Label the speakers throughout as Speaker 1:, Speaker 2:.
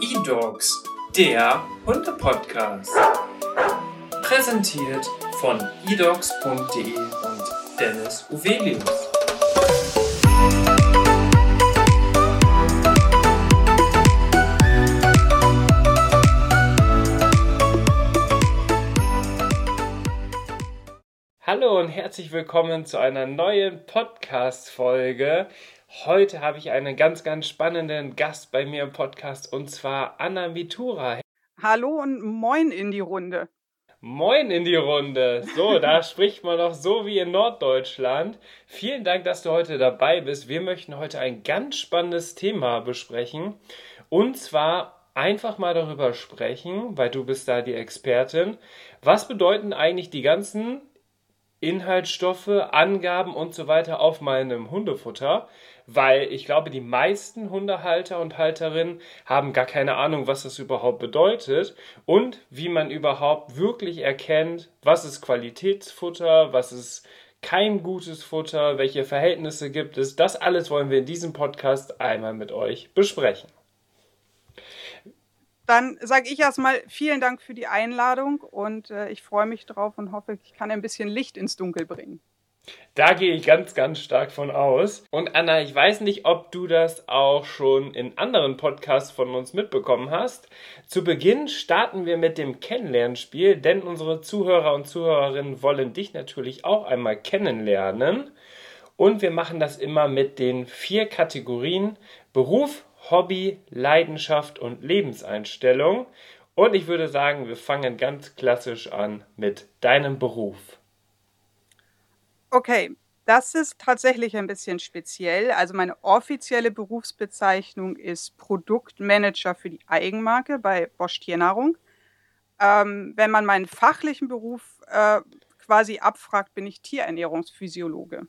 Speaker 1: E-Dogs, der Hunde-Podcast. Präsentiert von edogs.de und Dennis Uvelius. Hallo und herzlich willkommen zu einer neuen Podcast-Folge. Heute habe ich einen ganz, ganz spannenden Gast bei mir im Podcast und zwar Anna Mitura.
Speaker 2: Hallo und moin in die Runde.
Speaker 1: Moin in die Runde. So, da spricht man doch so wie in Norddeutschland. Vielen Dank, dass du heute dabei bist. Wir möchten heute ein ganz spannendes Thema besprechen. Und zwar einfach mal darüber sprechen, weil du bist da die Expertin. Was bedeuten eigentlich die ganzen Inhaltsstoffe, Angaben und so weiter auf meinem Hundefutter, weil ich glaube, die meisten Hundehalter und Halterinnen haben gar keine Ahnung, was das überhaupt bedeutet und wie man überhaupt wirklich erkennt, was ist Qualitätsfutter, was ist kein gutes Futter, welche Verhältnisse gibt es. Das alles wollen wir in diesem Podcast einmal mit euch besprechen.
Speaker 2: Dann sage ich erstmal vielen Dank für die Einladung und äh, ich freue mich drauf und hoffe, ich kann ein bisschen Licht ins Dunkel bringen.
Speaker 1: Da gehe ich ganz, ganz stark von aus. Und Anna, ich weiß nicht, ob du das auch schon in anderen Podcasts von uns mitbekommen hast. Zu Beginn starten wir mit dem Kennenlernspiel, denn unsere Zuhörer und Zuhörerinnen wollen dich natürlich auch einmal kennenlernen. Und wir machen das immer mit den vier Kategorien Beruf, Hobby, Leidenschaft und Lebenseinstellung. Und ich würde sagen, wir fangen ganz klassisch an mit deinem Beruf.
Speaker 2: Okay, das ist tatsächlich ein bisschen speziell. Also meine offizielle Berufsbezeichnung ist Produktmanager für die Eigenmarke bei Bosch Tiernahrung. Ähm, wenn man meinen fachlichen Beruf äh, quasi abfragt, bin ich Tierernährungsphysiologe.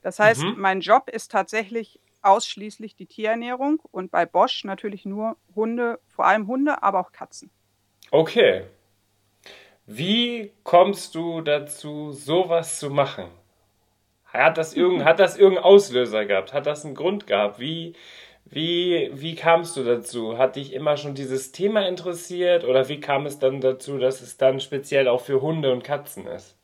Speaker 2: Das heißt, mhm. mein Job ist tatsächlich ausschließlich die Tierernährung und bei Bosch natürlich nur Hunde, vor allem Hunde, aber auch Katzen.
Speaker 1: Okay. Wie kommst du dazu, sowas zu machen? Hat das, irgend, hat das irgendeinen Auslöser gehabt? Hat das einen Grund gehabt? Wie, wie, wie kamst du dazu? Hat dich immer schon dieses Thema interessiert oder wie kam es dann dazu, dass es dann speziell auch für Hunde und Katzen ist?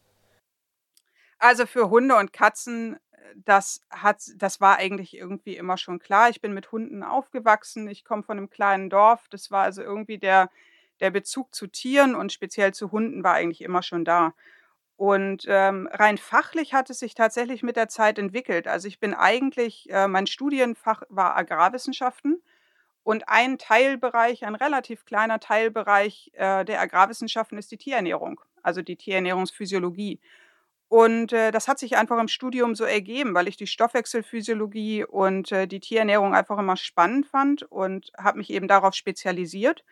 Speaker 2: Also für Hunde und Katzen das hat das war eigentlich irgendwie immer schon klar. Ich bin mit Hunden aufgewachsen. Ich komme von einem kleinen Dorf. Das war also irgendwie der der Bezug zu Tieren und speziell zu Hunden war eigentlich immer schon da. Und, ähm, rein fachlich hat es sich tatsächlich mit der Zeit entwickelt. Also, ich bin eigentlich äh, mein Studienfach war Agrarwissenschaften und ein Teilbereich, ein relativ kleiner Teilbereich, äh, der Agrarwissenschaften ist die Tierernährung, also die Tierernährungsphysiologie. Und, äh, das hat sich einfach im Studium so ergeben, weil ich die Stoffwechselphysiologie und, äh, die Tierernährung einfach immer spannend fand und habe mich eben darauf spezialisiert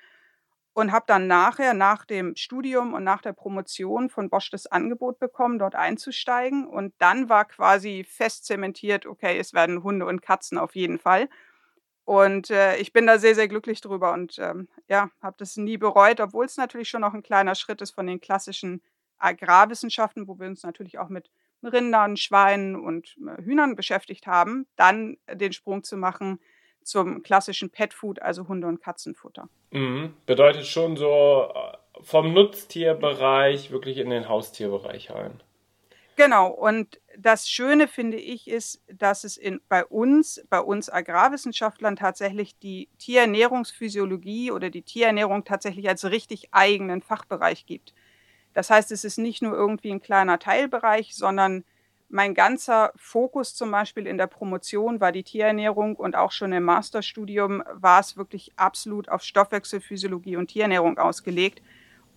Speaker 2: und habe dann nachher, nach dem Studium und nach der Promotion von Bosch das Angebot bekommen, dort einzusteigen. Und dann war quasi fest zementiert, okay, es werden Hunde und Katzen auf jeden Fall. Und, äh, ich bin da sehr, sehr glücklich drüber und, ähm, ja, habe das nie bereut, obwohl es natürlich schon noch ein kleiner Schritt ist von den klassischen Agrarwissenschaften, wo wir uns natürlich auch mit Rindern, Schweinen und äh, Hühnern beschäftigt haben, dann den Sprung zu machen zum klassischen Petfood, also Hunde- und Katzenfutter.
Speaker 1: Mhm. Bedeutet schon so äh, vom Nutztierbereich wirklich in den Haustierbereich rein.
Speaker 2: Genau, und das Schöne finde ich ist, dass es in, bei uns, bei uns Agrarwissenschaftlern tatsächlich die Tierernährungsphysiologie oder die Tierernährung tatsächlich als richtig eigenen Fachbereich gibt. Das heißt, es ist nicht nur irgendwie ein kleiner Teilbereich, sondern mein ganzer Fokus zum Beispiel in der Promotion war die Tierernährung und auch schon im Masterstudium war es wirklich absolut auf Stoffwechselphysiologie und Tierernährung ausgelegt.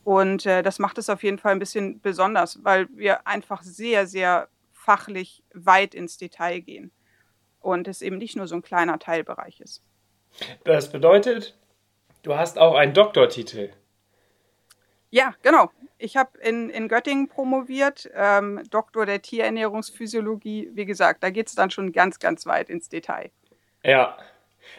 Speaker 2: Und äh, das macht es auf jeden Fall ein bisschen besonders, weil wir einfach sehr, sehr fachlich weit ins Detail gehen und es eben nicht nur so ein kleiner Teilbereich ist.
Speaker 1: Das bedeutet, du hast auch einen Doktortitel.
Speaker 2: Ja, genau. Ich habe in, in Göttingen promoviert, ähm, Doktor der Tierernährungsphysiologie. Wie gesagt, da geht es dann schon ganz, ganz weit ins Detail.
Speaker 1: Ja,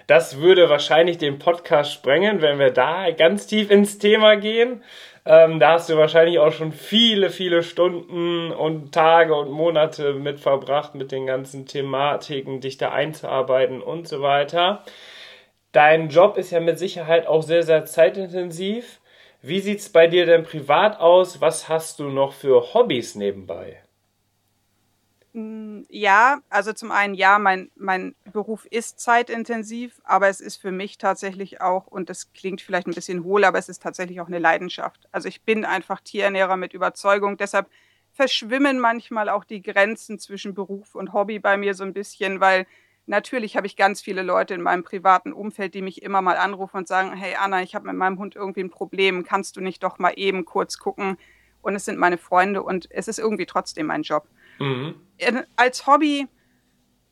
Speaker 1: das würde wahrscheinlich den Podcast sprengen, wenn wir da ganz tief ins Thema gehen. Ähm, da hast du wahrscheinlich auch schon viele, viele Stunden und Tage und Monate mit verbracht, mit den ganzen Thematiken, dich da einzuarbeiten und so weiter. Dein Job ist ja mit Sicherheit auch sehr, sehr zeitintensiv. Wie sieht es bei dir denn privat aus? Was hast du noch für Hobbys nebenbei?
Speaker 2: Hm, ja, also zum einen ja, mein mein Beruf ist zeitintensiv, aber es ist für mich tatsächlich auch und das klingt vielleicht ein bisschen hohl, aber es ist tatsächlich auch eine Leidenschaft. Also, ich bin einfach Tierernährer mit Überzeugung, deshalb verschwimmen manchmal auch die Grenzen zwischen Beruf und Hobby bei mir so ein bisschen, weil natürlich habe ich ganz viele Leute in meinem privaten Umfeld, die mich immer mal anrufen und sagen: „Hey Anna, ich habe mit meinem Hund irgendwie ein Problem. Kannst du nicht doch mal eben kurz gucken?“ Und es sind meine Freunde und es ist irgendwie trotzdem mein Job.
Speaker 1: Mhm.
Speaker 2: Als Hobby,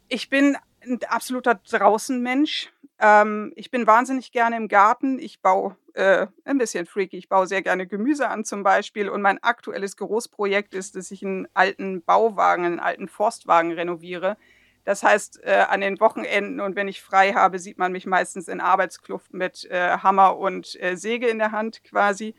Speaker 2: ich bin ein absoluter Draußenmensch. Ähm, ich bin wahnsinnig gerne im Garten. Ich baue äh, 'n bisschen freaky, ich baue sehr gerne Gemüse an zum Beispiel und mein aktuelles Großprojekt ist, dass ich einen alten Bauwagen, einen alten Forstwagen renoviere. Das heißt, äh, an den Wochenenden und wenn ich frei habe, sieht man mich meistens in Arbeitskluft mit, äh, Hammer und, äh, Säge in der Hand quasi.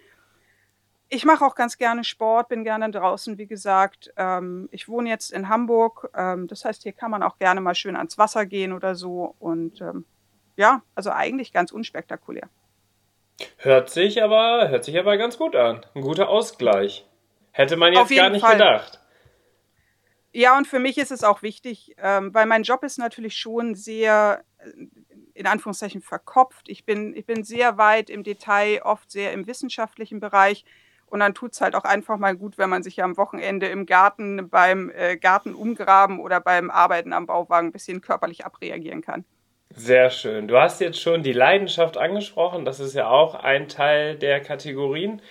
Speaker 2: Ich mache auch ganz gerne Sport, bin gerne draußen, wie gesagt. Ähm, ich wohne jetzt in Hamburg, ähm, das heißt, hier kann man auch gerne mal schön ans Wasser gehen oder so und, ähm, ja, also eigentlich ganz unspektakulär.
Speaker 1: Hört sich aber hört sich aber ganz gut an. 'N guter Ausgleich. Hätte man jetzt gar nicht
Speaker 2: Fall.
Speaker 1: gedacht.
Speaker 2: Ja, und für mich ist es auch wichtig, ähm, weil mein Job ist natürlich schon sehr, äh, in Anführungszeichen verkopft. Ich bin ich bin sehr weit im Detail, oft sehr im wissenschaftlichen Bereich. Und dann tut's halt auch einfach mal gut, wenn man sich am Wochenende im Garten beim, äh, Garten umgraben oder beim Arbeiten am Bauwagen 'n bisschen körperlich abreagieren kann.
Speaker 1: Sehr schön. Du hast jetzt schon die Leidenschaft angesprochen. Das ist ja auch ein Teil der Kategorien.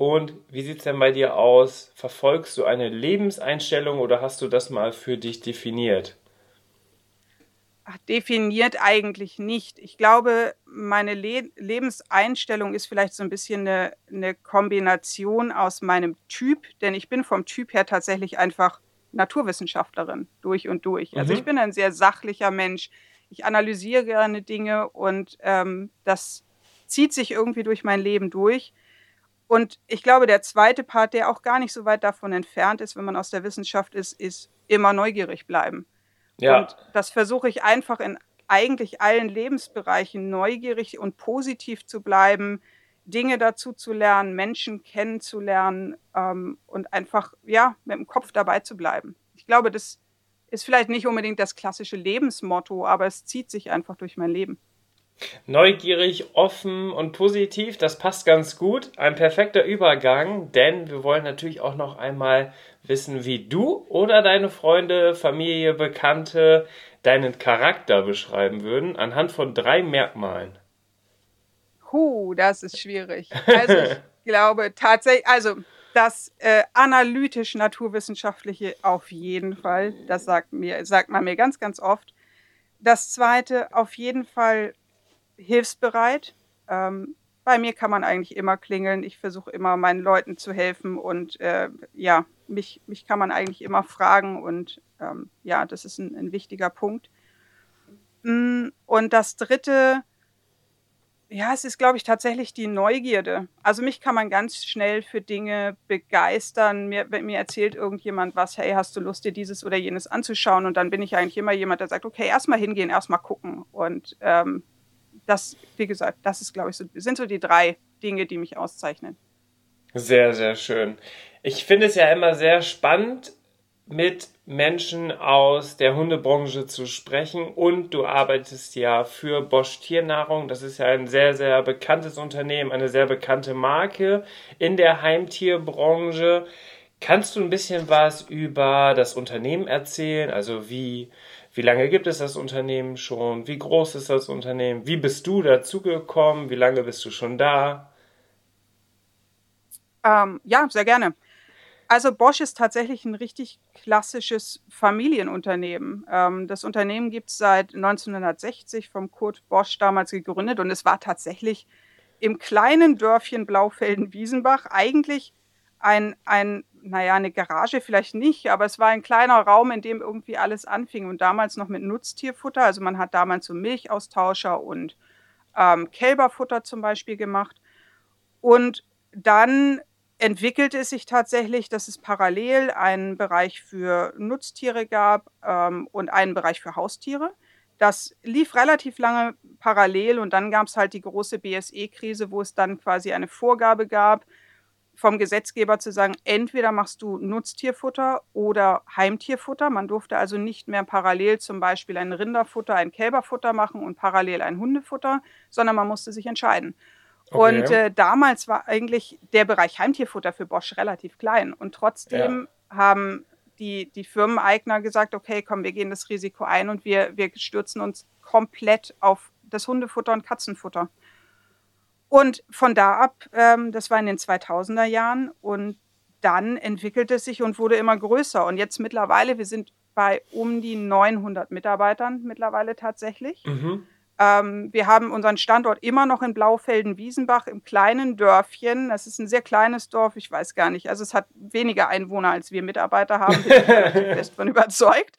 Speaker 1: Und wie sieht's denn bei dir aus? Verfolgst du eine Lebenseinstellung oder hast du das mal für dich definiert?
Speaker 2: Ach, definiert eigentlich nicht. Ich glaube, meine Le Lebenseinstellung ist vielleicht so 'n bisschen 'ne 'ne Kombination aus meinem Typ, denn ich bin vom Typ her tatsächlich einfach Naturwissenschaftlerin durch und durch. Also, ich
Speaker 1: Mhm.
Speaker 2: bin ein sehr sachlicher Mensch. Ich analysiere gerne Dinge und, ähm, das zieht sich irgendwie durch mein Leben durch. Und ich glaube, der zweite Part, der auch gar nicht so weit davon entfernt ist, wenn man aus der Wissenschaft ist, ist immer neugierig bleiben.
Speaker 1: Ja.
Speaker 2: Und das versuche ich einfach in eigentlich allen Lebensbereichen neugierig und positiv zu bleiben, Dinge dazu zu lernen, Menschen kennenzulernen, ähm, und einfach, ja, mit'm Kopf dabei zu bleiben. Ich glaube, das ist vielleicht nicht unbedingt das klassische Lebensmotto, aber es zieht sich einfach durch mein Leben.
Speaker 1: Neugierig, offen und positiv, das passt ganz gut. Ein perfekter Übergang, denn wir wollen natürlich auch noch einmal wissen, wie du oder deine Freunde, Familie, Bekannte deinen Charakter beschreiben würden, anhand von 3 Merkmalen.
Speaker 2: Hu, das ist schwierig. Also, ich glaube tatsä also, das, äh, analytisch-naturwissenschaftliche auf jeden Fall. Das sagt mir sagt man mir ganz, ganz oft. Das Zweite, auf jeden Fall hilfsbereit. Ähm, bei mir kann man eigentlich immer klingeln. Ich versuche immer, meinen Leuten zu helfen und, äh, ja, mich mich kann man eigentlich immer fragen und, ähm, ja, das ist 'n 'n wichtiger Punkt. Hm, und das Dritte ja, es ist, glaube ich, tatsächlich die Neugierde. Also, mich kann man ganz schnell für Dinge begeistern. Mir mir erzählt irgendjemand was: „Hey, hast du Lust, dir dieses oder jenes anzuschauen?“ Und dann bin ich eigentlich immer jemand, der sagt: „Okay, erst mal hingehen, erst mal gucken.“ Und, ähm, das wie gesagt, das ist, glaube ich, so sind so die 3 Dinge, die mich auszeichnen.
Speaker 1: Sehr, sehr schön. Ich finde es ja immer sehr spannend, mit Menschen aus der Hundebranche zu sprechen und du arbeitest ja für Bosch Tiernahrung. Das ist ja ein sehr, sehr bekanntes Unternehmen, eine sehr bekannte Marke in der Heimtierbranche. Kannst du 'n bisschen was über das Unternehmen erzählen? Also, wie wie lange gibt es das Unternehmen schon? Wie groß ist das Unternehmen? Wie bist du dazugekommen? Wie lange bist du schon da?
Speaker 2: Ähm, ja, sehr gerne. Also, Bosch ist tatsächlich 'n richtig klassisches Familienunternehmen. Ähm, das Unternehmen gibt's seit 1960 vom Kurt Bosch damals gegründet und es war tatsächlich im kleinen Dörfchen Blaufelden-Wiesenbach eigentlich ein ein na ja, 'ne Garage vielleicht nicht, aber es war ein kleiner Raum, in dem irgendwie alles anfing und damals noch mit Nutztierfutter. Also, man hat damals so Milchaustauscher und, ähm, Kälberfutter zum Beispiel gemacht. Und dann entwickelte es sich tatsächlich, dass es parallel einen Bereich für Nutztiere gab, ähm, und einen Bereich für Haustiere. Das lief relativ lange parallel und dann gab es halt die große BSE-Krise, wo es dann quasi eine Vorgabe gab vom Gesetzgeber zu sagen, entweder machst du Nutztierfutter oder Heimtierfutter. Man durfte also nicht mehr parallel zum Beispiel ein Rinderfutter, ein Kälberfutter machen und parallel ein Hundefutter, sondern man musste sich entscheiden. Okay. Und äh, damals war eigentlich der Bereich Heimtierfutter für Bosch relativ klein. Und trotzdem ja. haben die, die Firmeneigner gesagt, okay, komm, wir gehen das Risiko ein und wir, wir stürzen uns komplett auf das Hundefutter und Katzenfutter. Und von da ab, ähm, das war in den 2000er Jahren und dann entwickelte es sich und wurde immer größer. Und jetzt mittlerweile, wir sind bei um die 900 Mitarbeitern mittlerweile tatsächlich. Mhm. Ähm, wir haben unseren Standort immer noch in Blaufelden-Wiesenbach im kleinen Dörfchen. Das ist ein sehr kleines Dorf, ich weiß gar nicht. Also es hat weniger Einwohner, als wir Mitarbeiter haben. Bin ich relativ fest von überzeugt.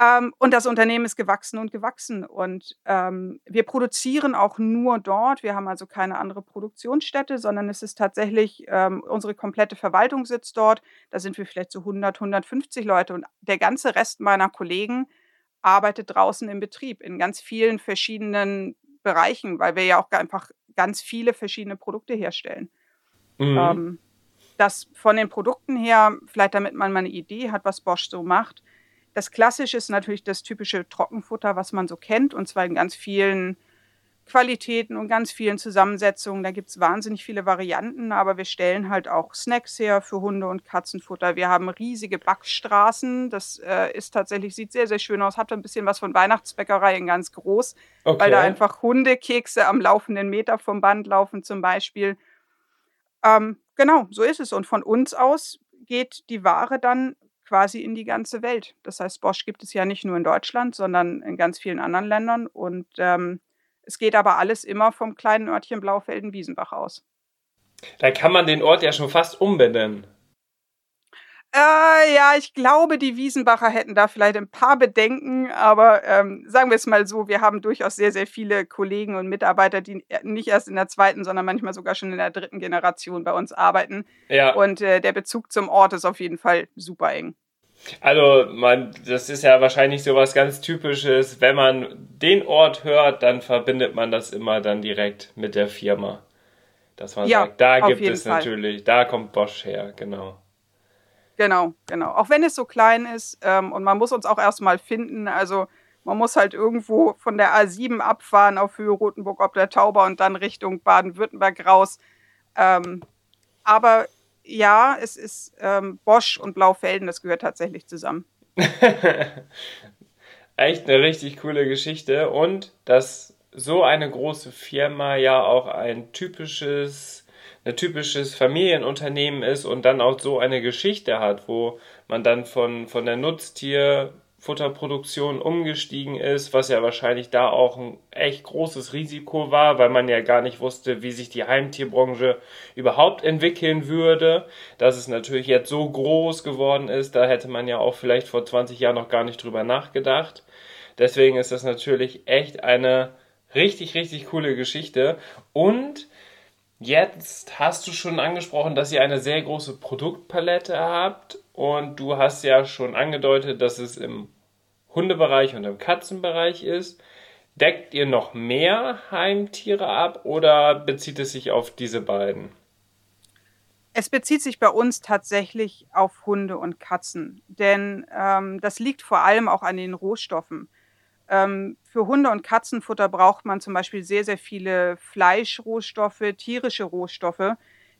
Speaker 2: Ähm, und das Unternehmen ist gewachsen und gewachsen. Und ähm, wir produzieren auch nur dort. Wir haben also keine andere Produktionsstätte, sondern es ist tatsächlich ähm, unsere komplette Verwaltung sitzt dort. Da sind wir vielleicht so 100, 150 Leute. Und der ganze Rest meiner Kollegen arbeitet draußen im Betrieb in ganz vielen verschiedenen Bereichen, weil wir ja auch einfach ganz viele verschiedene Produkte herstellen. Mhm. Ähm, das von den Produkten her, vielleicht damit man mal eine Idee hat, was Bosch so macht. Das Klassische ist natürlich das typische Trockenfutter, was man so kennt, und zwar in ganz vielen Qualitäten und ganz vielen Zusammensetzungen. Da gibt es wahnsinnig viele Varianten, aber wir stellen halt auch Snacks her für Hunde- und Katzenfutter. Wir haben riesige Backstraßen. Das äh, ist tatsächlich, sieht sehr, sehr schön aus, hat ein bisschen was von Weihnachtsbäckerei in ganz groß, okay. weil da einfach Hundekekse am laufenden Meter vom Band laufen zum Beispiel. Ähm, genau, so ist es. Und von uns aus geht die Ware dann quasi in die ganze Welt. Das heißt, Bosch gibt es ja nicht nur in Deutschland, sondern in ganz vielen anderen Ländern. Und ähm, es geht aber alles immer vom kleinen Örtchen Blaufelden-Wiesenbach aus.
Speaker 1: Da kann man den Ort ja schon fast umbenennen.
Speaker 2: Äh, ja, ich glaube, die Wiesenbacher hätten da vielleicht ein paar Bedenken, aber ähm, sagen wir es mal so, wir haben durchaus sehr, sehr viele Kollegen und Mitarbeiter, die nicht erst in der zweiten, sondern manchmal sogar schon in der dritten Generation bei uns arbeiten. Ja. Und äh, der Bezug zum Ort ist auf jeden Fall super eng.
Speaker 1: Also, man, das ist ja wahrscheinlich so was ganz Typisches. Wenn man den Ort hört, dann verbindet man das immer dann direkt mit der Firma. Dass man ja, sagt, da gibt es Fall. natürlich, da kommt Bosch her, genau.
Speaker 2: Genau, genau. Auch wenn es so klein ist ähm, und man muss uns auch erstmal finden. Also, man muss halt irgendwo von der A7 abfahren auf Höhe Rotenburg ob der Tauber und dann Richtung Baden-Württemberg raus. Ähm, aber ja, es ist ähm, Bosch und Blaufelden, das gehört tatsächlich zusammen.
Speaker 1: Echt eine richtig coole Geschichte und dass so eine große Firma ja auch ein typisches, ein typisches Familienunternehmen ist und dann auch so eine Geschichte hat, wo man dann von, von der Nutztier Futterproduktion umgestiegen ist, was ja wahrscheinlich da auch ein echt großes Risiko war, weil man ja gar nicht wusste, wie sich die Heimtierbranche überhaupt entwickeln würde. Dass es natürlich jetzt so groß geworden ist, da hätte man ja auch vielleicht vor 20 Jahren noch gar nicht drüber nachgedacht. Deswegen ist das natürlich echt eine richtig, richtig coole Geschichte. Und jetzt hast du schon angesprochen, dass ihr eine sehr große Produktpalette habt und du hast ja schon angedeutet, dass es im Hundebereich und im Katzenbereich ist. Deckt ihr noch mehr Heimtiere ab oder bezieht es sich auf diese beiden?
Speaker 2: Es bezieht sich bei uns tatsächlich auf Hunde und Katzen, denn ähm, das liegt vor allem auch an den Rohstoffen. Ähm, für Hunde- und Katzenfutter braucht man zum Beispiel sehr, sehr viele Fleischrohstoffe, tierische Rohstoffe,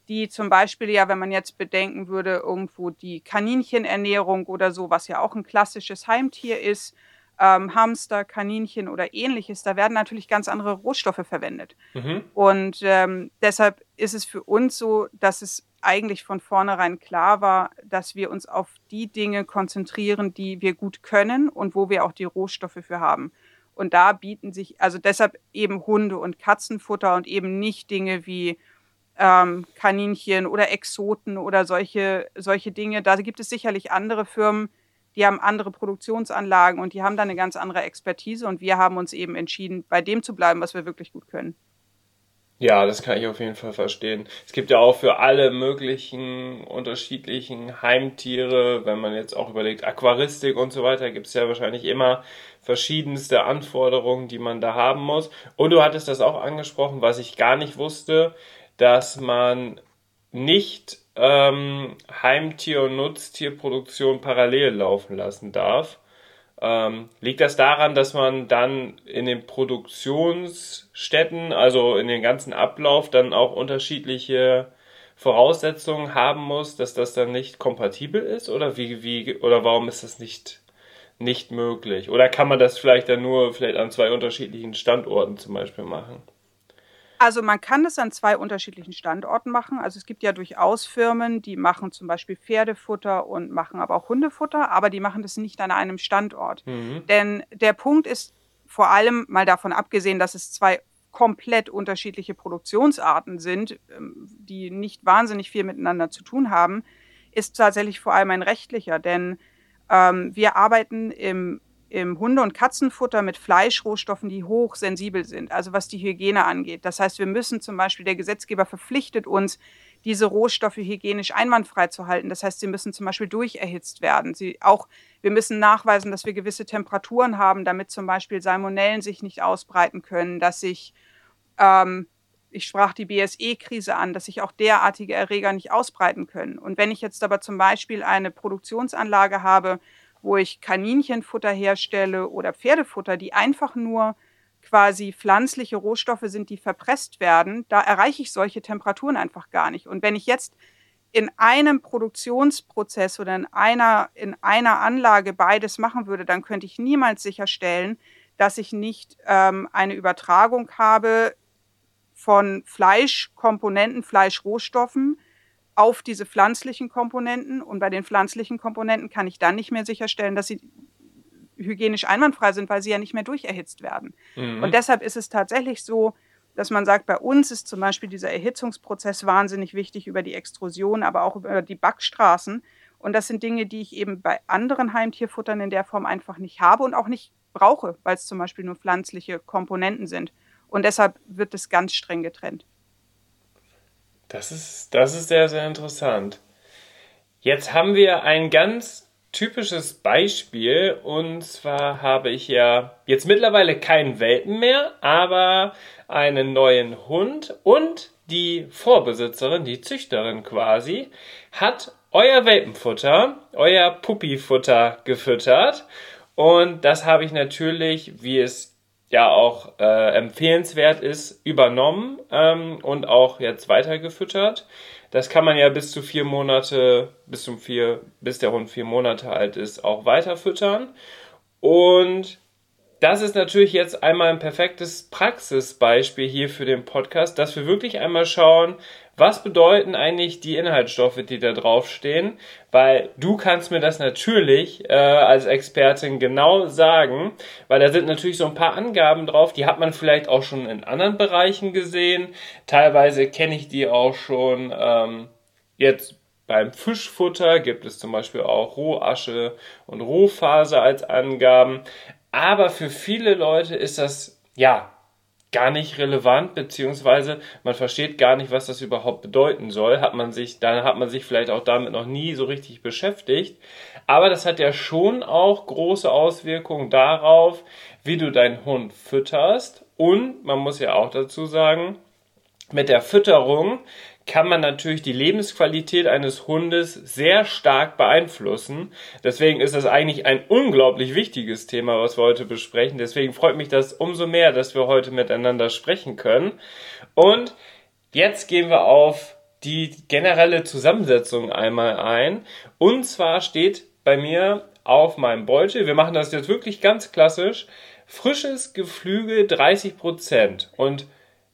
Speaker 2: die zum Beispiel ja, wenn man jetzt bedenken würde, irgendwo die Kaninchenernährung oder so, was ja auch ein klassisches Heimtier ist, ähm, Hamster, Kaninchen oder ähnliches, da werden natürlich ganz andere Rohstoffe verwendet. Mhm. Und ähm, deshalb ist es für uns so, dass es eigentlich von vornherein klar war, dass wir uns auf die Dinge konzentrieren, die wir gut können und wo wir auch die Rohstoffe für haben. Und da bieten sich, also deshalb eben Hunde- und Katzenfutter und eben nicht Dinge wie ähm, Kaninchen oder Exoten oder solche, solche Dinge. Da gibt es sicherlich andere Firmen, die haben andere Produktionsanlagen und die haben da eine ganz andere Expertise und wir haben uns eben entschieden, bei dem zu bleiben, was wir wirklich gut können.
Speaker 1: Ja, das kann ich auf jeden Fall verstehen. Es gibt ja auch für alle möglichen unterschiedlichen Heimtiere, wenn man jetzt auch überlegt, Aquaristik und so weiter, gibt es ja wahrscheinlich immer verschiedenste Anforderungen, die man da haben muss. Und du hattest das auch angesprochen, was ich gar nicht wusste, dass man nicht ähm, Heimtier- und Nutztierproduktion parallel laufen lassen darf. Ähm, liegt das daran, dass man dann in den Produktionsstätten, also in den ganzen Ablauf, dann auch unterschiedliche Voraussetzungen haben muss, dass das dann nicht kompatibel ist? Oder wie, wie, oder warum ist das nicht, nicht möglich? Oder kann man das vielleicht dann nur vielleicht an zwei unterschiedlichen Standorten zum Beispiel machen?
Speaker 2: Also man kann das an zwei unterschiedlichen Standorten machen. Also es gibt ja durchaus Firmen, die machen zum Beispiel Pferdefutter und machen aber auch Hundefutter, aber die machen das nicht an einem Standort. Mhm. Denn der Punkt ist vor allem mal davon abgesehen, dass es zwei komplett unterschiedliche Produktionsarten sind, ähm, die nicht wahnsinnig viel miteinander zu tun haben, ist tatsächlich vor allem ein rechtlicher. Denn ähm, wir arbeiten im im Hunde- und Katzenfutter mit Fleischrohstoffen, die hochsensibel sind, also was die Hygiene angeht. Das heißt, wir müssen zum Beispiel, der Gesetzgeber verpflichtet uns, diese Rohstoffe hygienisch einwandfrei zu halten. Das heißt, sie müssen zum Beispiel durcherhitzt werden. Sie auch, wir müssen nachweisen, dass wir gewisse Temperaturen haben, damit zum Beispiel Salmonellen sich nicht ausbreiten können, dass sich, ähm, ich sprach die BSE-Krise an, dass sich auch derartige Erreger nicht ausbreiten können. Und wenn ich jetzt aber zum Beispiel eine Produktionsanlage habe, wo ich Kaninchenfutter herstelle oder Pferdefutter, die einfach nur quasi pflanzliche Rohstoffe sind, die verpresst werden, da erreiche ich solche Temperaturen einfach gar nicht. Und wenn ich jetzt in einem Produktionsprozess oder in einer, in einer Anlage beides machen würde, dann könnte ich niemals sicherstellen, dass ich nicht ähm, eine Übertragung habe von Fleischkomponenten, Fleischrohstoffen auf diese pflanzlichen Komponenten. Und bei den pflanzlichen Komponenten kann ich dann nicht mehr sicherstellen, dass sie hygienisch einwandfrei sind, weil sie ja nicht mehr durcherhitzt werden. Mhm. Und deshalb ist es tatsächlich so, dass man sagt, bei uns ist zum Beispiel dieser Erhitzungsprozess wahnsinnig wichtig über die Extrusion, aber auch über die Backstraßen. Und das sind Dinge, die ich eben bei anderen Heimtierfuttern in der Form einfach nicht habe und auch nicht brauche, weil es zum Beispiel nur pflanzliche Komponenten sind. Und deshalb wird es ganz streng getrennt.
Speaker 1: Das ist, das ist sehr, sehr interessant. Jetzt haben wir ein ganz typisches Beispiel. Und zwar habe ich ja jetzt mittlerweile keinen Welpen mehr, aber einen neuen Hund. Und die Vorbesitzerin, die Züchterin quasi, hat euer Welpenfutter, euer Puppyfutter gefüttert. Und das habe ich natürlich, wie es ja auch äh, empfehlenswert ist, übernommen ähm, und auch jetzt weitergefüttert. Das kann man ja bis zu vier Monate, bis zum vier, bis der Hund vier Monate alt ist, auch weiterfüttern. Und das ist natürlich jetzt einmal ein perfektes Praxisbeispiel hier für den Podcast, dass wir wirklich einmal schauen, was bedeuten eigentlich die Inhaltsstoffe, die da draufstehen? Weil du kannst mir das natürlich äh, als Expertin genau sagen, weil da sind natürlich so ein paar Angaben drauf, die hat man vielleicht auch schon in anderen Bereichen gesehen. Teilweise kenne ich die auch schon ähm, jetzt beim Fischfutter gibt es zum Beispiel auch Rohasche und Rohphase als Angaben. Aber für viele Leute ist das ja gar nicht relevant, beziehungsweise man versteht gar nicht, was das überhaupt bedeuten soll. Hat man sich, dann hat man sich vielleicht auch damit noch nie so richtig beschäftigt. Aber das hat ja schon auch große Auswirkungen darauf, wie du deinen Hund fütterst. Und man muss ja auch dazu sagen, mit der Fütterung kann man natürlich die Lebensqualität eines Hundes sehr stark beeinflussen. Deswegen ist das eigentlich ein unglaublich wichtiges Thema, was wir heute besprechen. Deswegen freut mich das umso mehr, dass wir heute miteinander sprechen können. Und jetzt gehen wir auf die generelle Zusammensetzung einmal ein. Und zwar steht bei mir auf meinem Beutel, wir machen das jetzt wirklich ganz klassisch, frisches Geflügel 30%. Und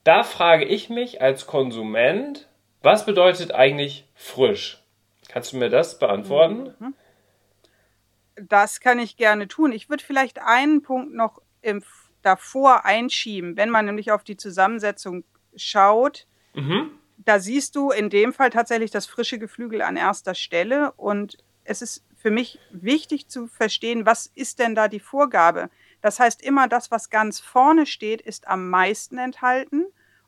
Speaker 1: da frage ich mich als Konsument, was bedeutet eigentlich frisch? Kannst du mir das beantworten? Mhm.
Speaker 2: Das kann ich gerne tun. Ich würde vielleicht einen Punkt noch im, davor einschieben, wenn man nämlich auf die Zusammensetzung schaut. Mhm. Da siehst du in dem Fall tatsächlich das frische Geflügel an erster Stelle. Und es ist für mich wichtig zu verstehen, was ist denn da die Vorgabe? Das heißt, immer das, was ganz vorne steht, ist am meisten enthalten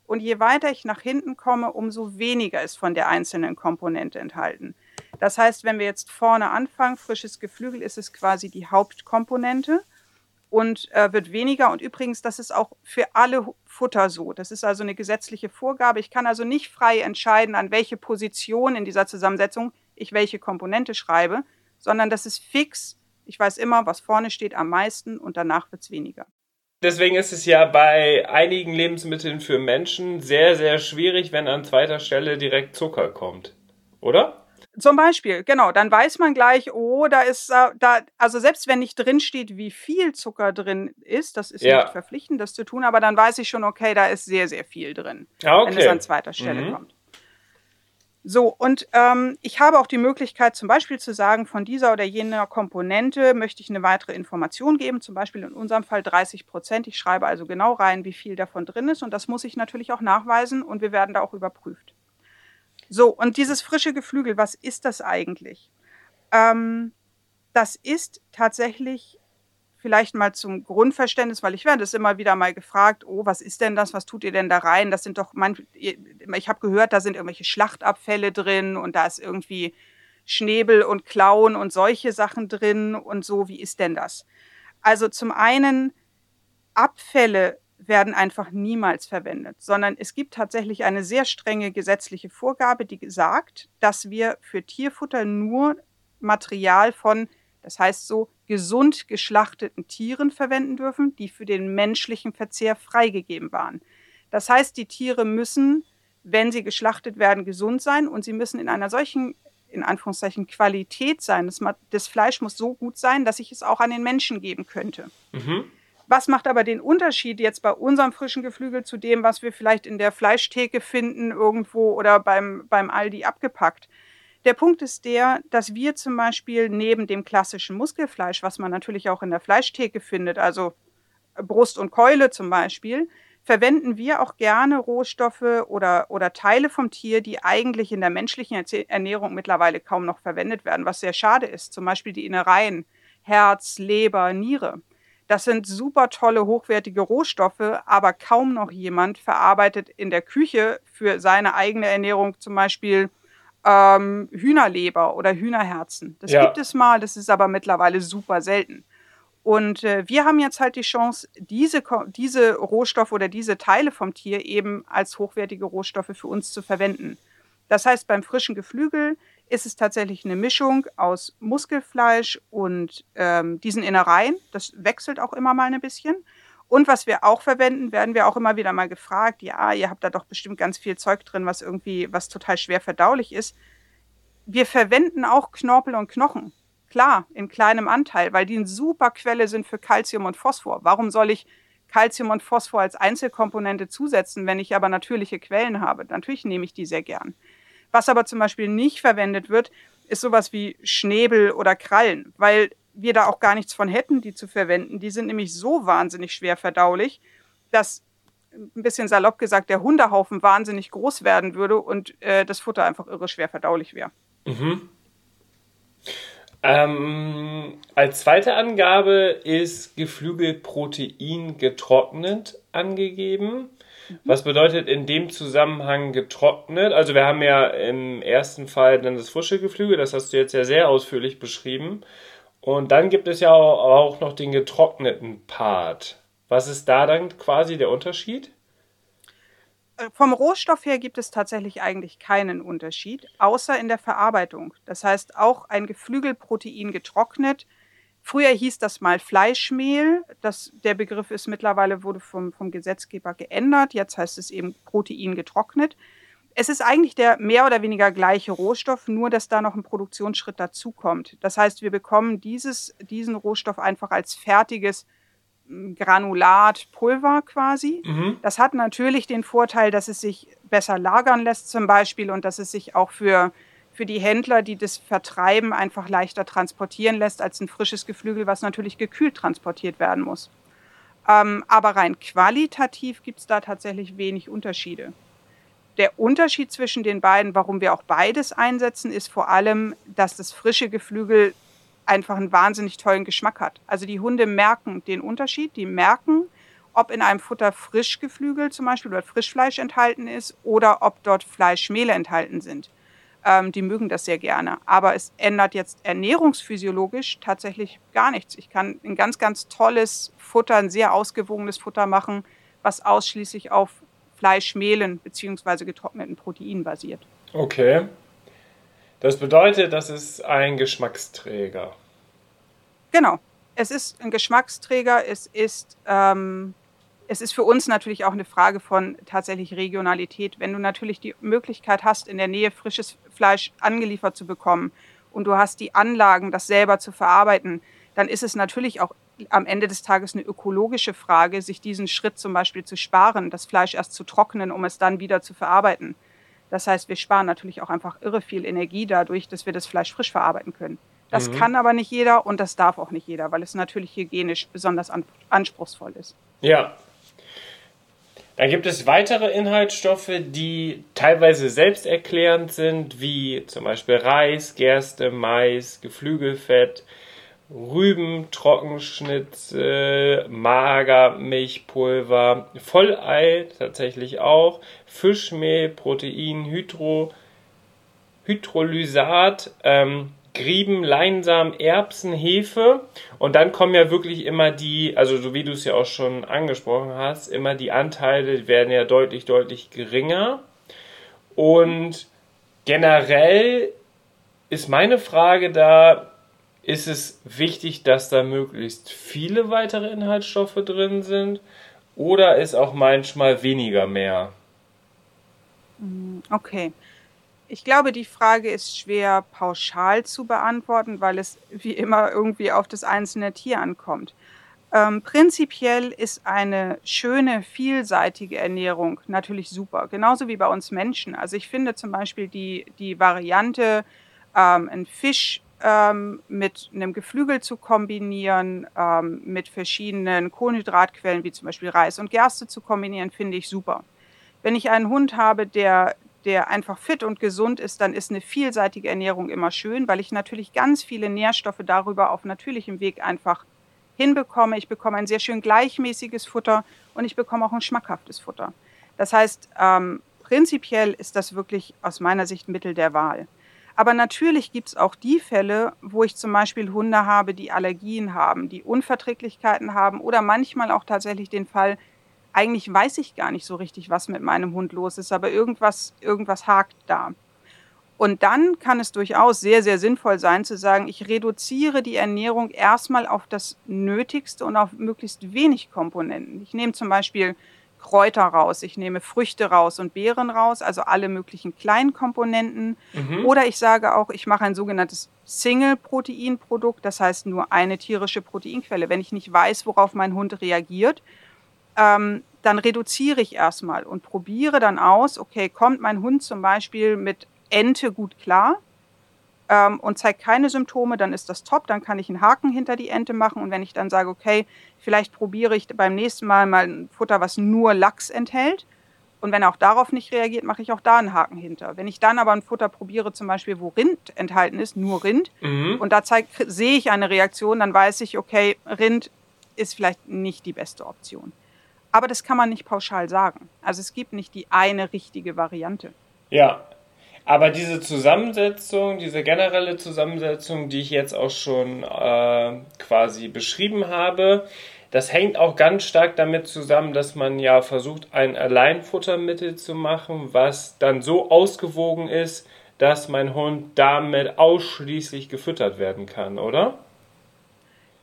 Speaker 2: Und je weiter ich nach hinten komme, umso weniger ist von der einzelnen Komponente enthalten. Das heißt, wenn wir jetzt vorne anfangen, frisches Geflügel ist es quasi die Hauptkomponente und äh, wird weniger. Und übrigens, das ist auch für alle Futter so. Das ist also eine gesetzliche Vorgabe. Ich kann also nicht frei entscheiden, an welche Position in dieser Zusammensetzung ich welche Komponente schreibe, sondern das ist fix. Ich weiß immer, was vorne steht am meisten und danach wird es weniger.
Speaker 1: Deswegen ist es ja bei einigen Lebensmitteln für Menschen sehr, sehr schwierig, wenn an zweiter Stelle direkt Zucker kommt. Oder?
Speaker 2: Zum Beispiel, genau, dann weiß man gleich, oh, da ist äh, da, also selbst wenn nicht drin steht, wie viel Zucker drin ist, das ist ja. nicht verpflichtend, das zu tun, aber dann weiß ich schon, okay, da ist sehr, sehr viel drin,
Speaker 1: ah, okay.
Speaker 2: wenn es an zweiter Stelle mhm. kommt. So, und ähm, ich habe auch die Möglichkeit, zum Beispiel zu sagen, von dieser oder jener Komponente möchte ich eine weitere Information geben, zum Beispiel in unserem Fall 30 Prozent. Ich schreibe also genau rein, wie viel davon drin ist und das muss ich natürlich auch nachweisen und wir werden da auch überprüft. So, und dieses frische Geflügel, was ist das eigentlich? Ähm, das ist tatsächlich vielleicht mal zum Grundverständnis, weil ich werde es immer wieder mal gefragt, oh, was ist denn das, was tut ihr denn da rein? Das sind doch, manch, ich habe gehört, da sind irgendwelche Schlachtabfälle drin und da ist irgendwie Schnäbel und Klauen und solche Sachen drin und so, wie ist denn das? Also zum einen, Abfälle werden einfach niemals verwendet, sondern es gibt tatsächlich eine sehr strenge gesetzliche Vorgabe, die sagt, dass wir für Tierfutter nur Material von, das heißt so, gesund geschlachteten Tieren verwenden dürfen, die für den menschlichen Verzehr freigegeben waren. Das heißt, die Tiere müssen, wenn sie geschlachtet werden, gesund sein und sie müssen in einer solchen, in Anführungszeichen, Qualität sein. Das, das Fleisch muss so gut sein, dass ich es auch an den Menschen geben könnte. Mhm. Was macht aber den Unterschied jetzt bei unserem frischen Geflügel zu dem, was wir vielleicht in der Fleischtheke finden irgendwo oder beim, beim Aldi abgepackt? Der Punkt ist der, dass wir zum Beispiel neben dem klassischen Muskelfleisch, was man natürlich auch in der Fleischtheke findet, also Brust und Keule zum Beispiel, verwenden wir auch gerne Rohstoffe oder, oder Teile vom Tier, die eigentlich in der menschlichen Ernährung mittlerweile kaum noch verwendet werden, was sehr schade ist. Zum Beispiel die Innereien, Herz, Leber, Niere. Das sind super tolle, hochwertige Rohstoffe, aber kaum noch jemand verarbeitet in der Küche für seine eigene Ernährung zum Beispiel ähm, Hühnerleber oder Hühnerherzen. Das ja. gibt es mal, das ist aber mittlerweile super selten. Und äh, wir haben jetzt halt die Chance, diese, diese Rohstoffe oder diese Teile vom Tier eben als hochwertige Rohstoffe für uns zu verwenden. Das heißt, beim frischen Geflügel ist es tatsächlich eine Mischung aus Muskelfleisch und ähm, diesen Innereien. Das wechselt auch immer mal ein bisschen. Und was wir auch verwenden, werden wir auch immer wieder mal gefragt, ja, ihr habt da doch bestimmt ganz viel Zeug drin, was irgendwie, was total schwer verdaulich ist. Wir verwenden auch Knorpel und Knochen. Klar, in kleinem Anteil, weil die eine super Quelle sind für Calcium und Phosphor. Warum soll ich Calcium und Phosphor als Einzelkomponente zusetzen, wenn ich aber natürliche Quellen habe? Natürlich nehme ich die sehr gern. Was aber zum Beispiel nicht verwendet wird, ist sowas wie Schnäbel oder Krallen, weil wir da auch gar nichts von hätten, die zu verwenden. Die sind nämlich so wahnsinnig schwer verdaulich, dass ein bisschen salopp gesagt der Hundehaufen wahnsinnig groß werden würde und äh, das Futter einfach irre schwer verdaulich wäre.
Speaker 1: Mhm. Ähm, als zweite Angabe ist Geflügelprotein getrocknet angegeben. Was bedeutet in dem Zusammenhang getrocknet? Also wir haben ja im ersten Fall dann das frische Geflügel, das hast du jetzt ja sehr ausführlich beschrieben. Und dann gibt es ja auch noch den getrockneten Part. Was ist da dann quasi der Unterschied?
Speaker 2: Äh, vom Rohstoff her gibt es tatsächlich eigentlich keinen Unterschied, außer in der Verarbeitung. Das heißt, auch ein Geflügelprotein getrocknet Früher hieß das mal Fleischmehl. Das, der Begriff ist mittlerweile, wurde vom, vom Gesetzgeber geändert. Jetzt heißt es eben Protein getrocknet. Es ist eigentlich der mehr oder weniger gleiche Rohstoff, nur dass da noch ein Produktionsschritt dazukommt. Das heißt, wir bekommen dieses, diesen Rohstoff einfach als fertiges hm, Granulat, Pulver quasi. Mhm. Das hat natürlich den Vorteil, dass es sich besser lagern lässt zum Beispiel und dass es sich auch für für die Händler, die das vertreiben, einfach leichter transportieren lässt als ein frisches Geflügel, was natürlich gekühlt transportiert werden muss. Ähm, aber rein qualitativ gibt es da tatsächlich wenig Unterschiede. Der Unterschied zwischen den beiden, warum wir auch beides einsetzen, ist vor allem, dass das frische Geflügel einfach einen wahnsinnig tollen Geschmack hat. Also die Hunde merken den Unterschied, die merken, ob in einem Futter Frischgeflügel zum Beispiel oder Frischfleisch enthalten ist oder ob dort Fleischmehle enthalten sind. Ähm, die mögen das sehr gerne. Aber es ändert jetzt ernährungsphysiologisch tatsächlich gar nichts. Ich kann ein ganz, ganz tolles Futter, ein sehr ausgewogenes Futter machen, was ausschließlich auf Fleischmehlen bzw. getrockneten Proteinen basiert.
Speaker 1: Okay. Das bedeutet, das ist ein Geschmacksträger.
Speaker 2: Genau. Es ist ein Geschmacksträger. Es ist, ähm, es ist für uns natürlich auch eine Frage von tatsächlich Regionalität. Wenn du natürlich die Möglichkeit hast, in der Nähe frisches Fleisch angeliefert zu bekommen und du hast die Anlagen, das selber zu verarbeiten, dann ist es natürlich auch am Ende des Tages eine ökologische Frage, sich diesen Schritt zum Beispiel zu sparen, das Fleisch erst zu trocknen, um es dann wieder zu verarbeiten. Das heißt, wir sparen natürlich auch einfach irre viel Energie dadurch, dass wir das Fleisch frisch verarbeiten können. Das mhm. kann aber nicht jeder und das darf auch nicht jeder, weil es natürlich hygienisch besonders anspruchsvoll ist.
Speaker 1: Ja. Dann gibt es weitere Inhaltsstoffe, die teilweise selbsterklärend sind, wie zum Beispiel Reis, Gerste, Mais, Geflügelfett, Rüben, Trockenschnitzel, Magermilchpulver, Vollei tatsächlich auch, Fischmehl, Protein, Hydro, Hydrolysat, ähm, Grieben, Leinsamen, Erbsen, Hefe. Und dann kommen ja wirklich immer die, also so wie du es ja auch schon angesprochen hast, immer die Anteile werden ja deutlich, deutlich geringer. Und generell ist meine Frage da, ist es wichtig, dass da möglichst viele weitere Inhaltsstoffe drin sind oder ist auch manchmal weniger mehr?
Speaker 2: Mm, okay. Ich glaube, die Frage ist schwer pauschal zu beantworten, weil es wie immer irgendwie auf das einzelne Tier ankommt. Ähm, prinzipiell ist eine schöne, vielseitige Ernährung natürlich super, genauso wie bei uns Menschen. Also ich finde zum Beispiel die, die Variante, ähm, ein Fisch ähm, mit einem Geflügel zu kombinieren, ähm, mit verschiedenen Kohlenhydratquellen wie zum Beispiel Reis und Gerste zu kombinieren, finde ich super. Wenn ich einen Hund habe, der, der einfach fit und gesund ist, dann ist eine vielseitige Ernährung immer schön, weil ich natürlich ganz viele Nährstoffe darüber auf natürlichem Weg einfach hinbekomme. Ich bekomme ein sehr schön gleichmäßiges Futter und ich bekomme auch ein schmackhaftes Futter. Das heißt, ähm, prinzipiell ist das wirklich aus meiner Sicht Mittel der Wahl. Aber natürlich gibt es auch die Fälle, wo ich zum Beispiel Hunde habe, die Allergien haben, die Unverträglichkeiten haben oder manchmal auch tatsächlich den Fall, eigentlich weiß ich gar nicht so richtig, was mit meinem Hund los ist, aber irgendwas, irgendwas hakt da. Und dann kann es durchaus sehr, sehr sinnvoll sein zu sagen, ich reduziere die Ernährung erstmal auf das Nötigste und auf möglichst wenig Komponenten. Ich nehme zum Beispiel Kräuter raus, ich nehme Früchte raus und Beeren raus, also alle möglichen kleinen Komponenten. Mhm. Oder ich sage auch, ich mache ein sogenanntes Single-Protein-Produkt, das heißt nur eine tierische Proteinquelle. Wenn ich nicht weiß, worauf mein Hund reagiert, ähm, dann reduziere ich erstmal und probiere dann aus, okay, kommt mein Hund zum Beispiel mit Ente gut klar? Ähm, und zeigt keine Symptome, dann ist das top, dann kann ich einen Haken hinter die Ente machen und wenn ich dann sage, okay, vielleicht probiere ich beim nächsten Mal mal ein Futter, was nur Lachs enthält und wenn er auch darauf nicht reagiert, mache ich auch da einen Haken hinter. Wenn ich dann aber ein Futter probiere, zum Beispiel, wo Rind enthalten ist, nur Rind, mhm. und da zeig, sehe ich eine Reaktion, dann weiß ich, okay, Rind ist vielleicht nicht die beste Option. Aber das kann man nicht pauschal sagen. Also es gibt nicht die eine richtige Variante.
Speaker 1: Ja, aber diese Zusammensetzung, diese generelle Zusammensetzung, die ich jetzt auch schon äh, quasi beschrieben habe, das hängt auch ganz stark damit zusammen, dass man ja versucht, ein Alleinfuttermittel zu machen, was dann so ausgewogen ist, dass mein Hund damit ausschließlich gefüttert werden kann, oder?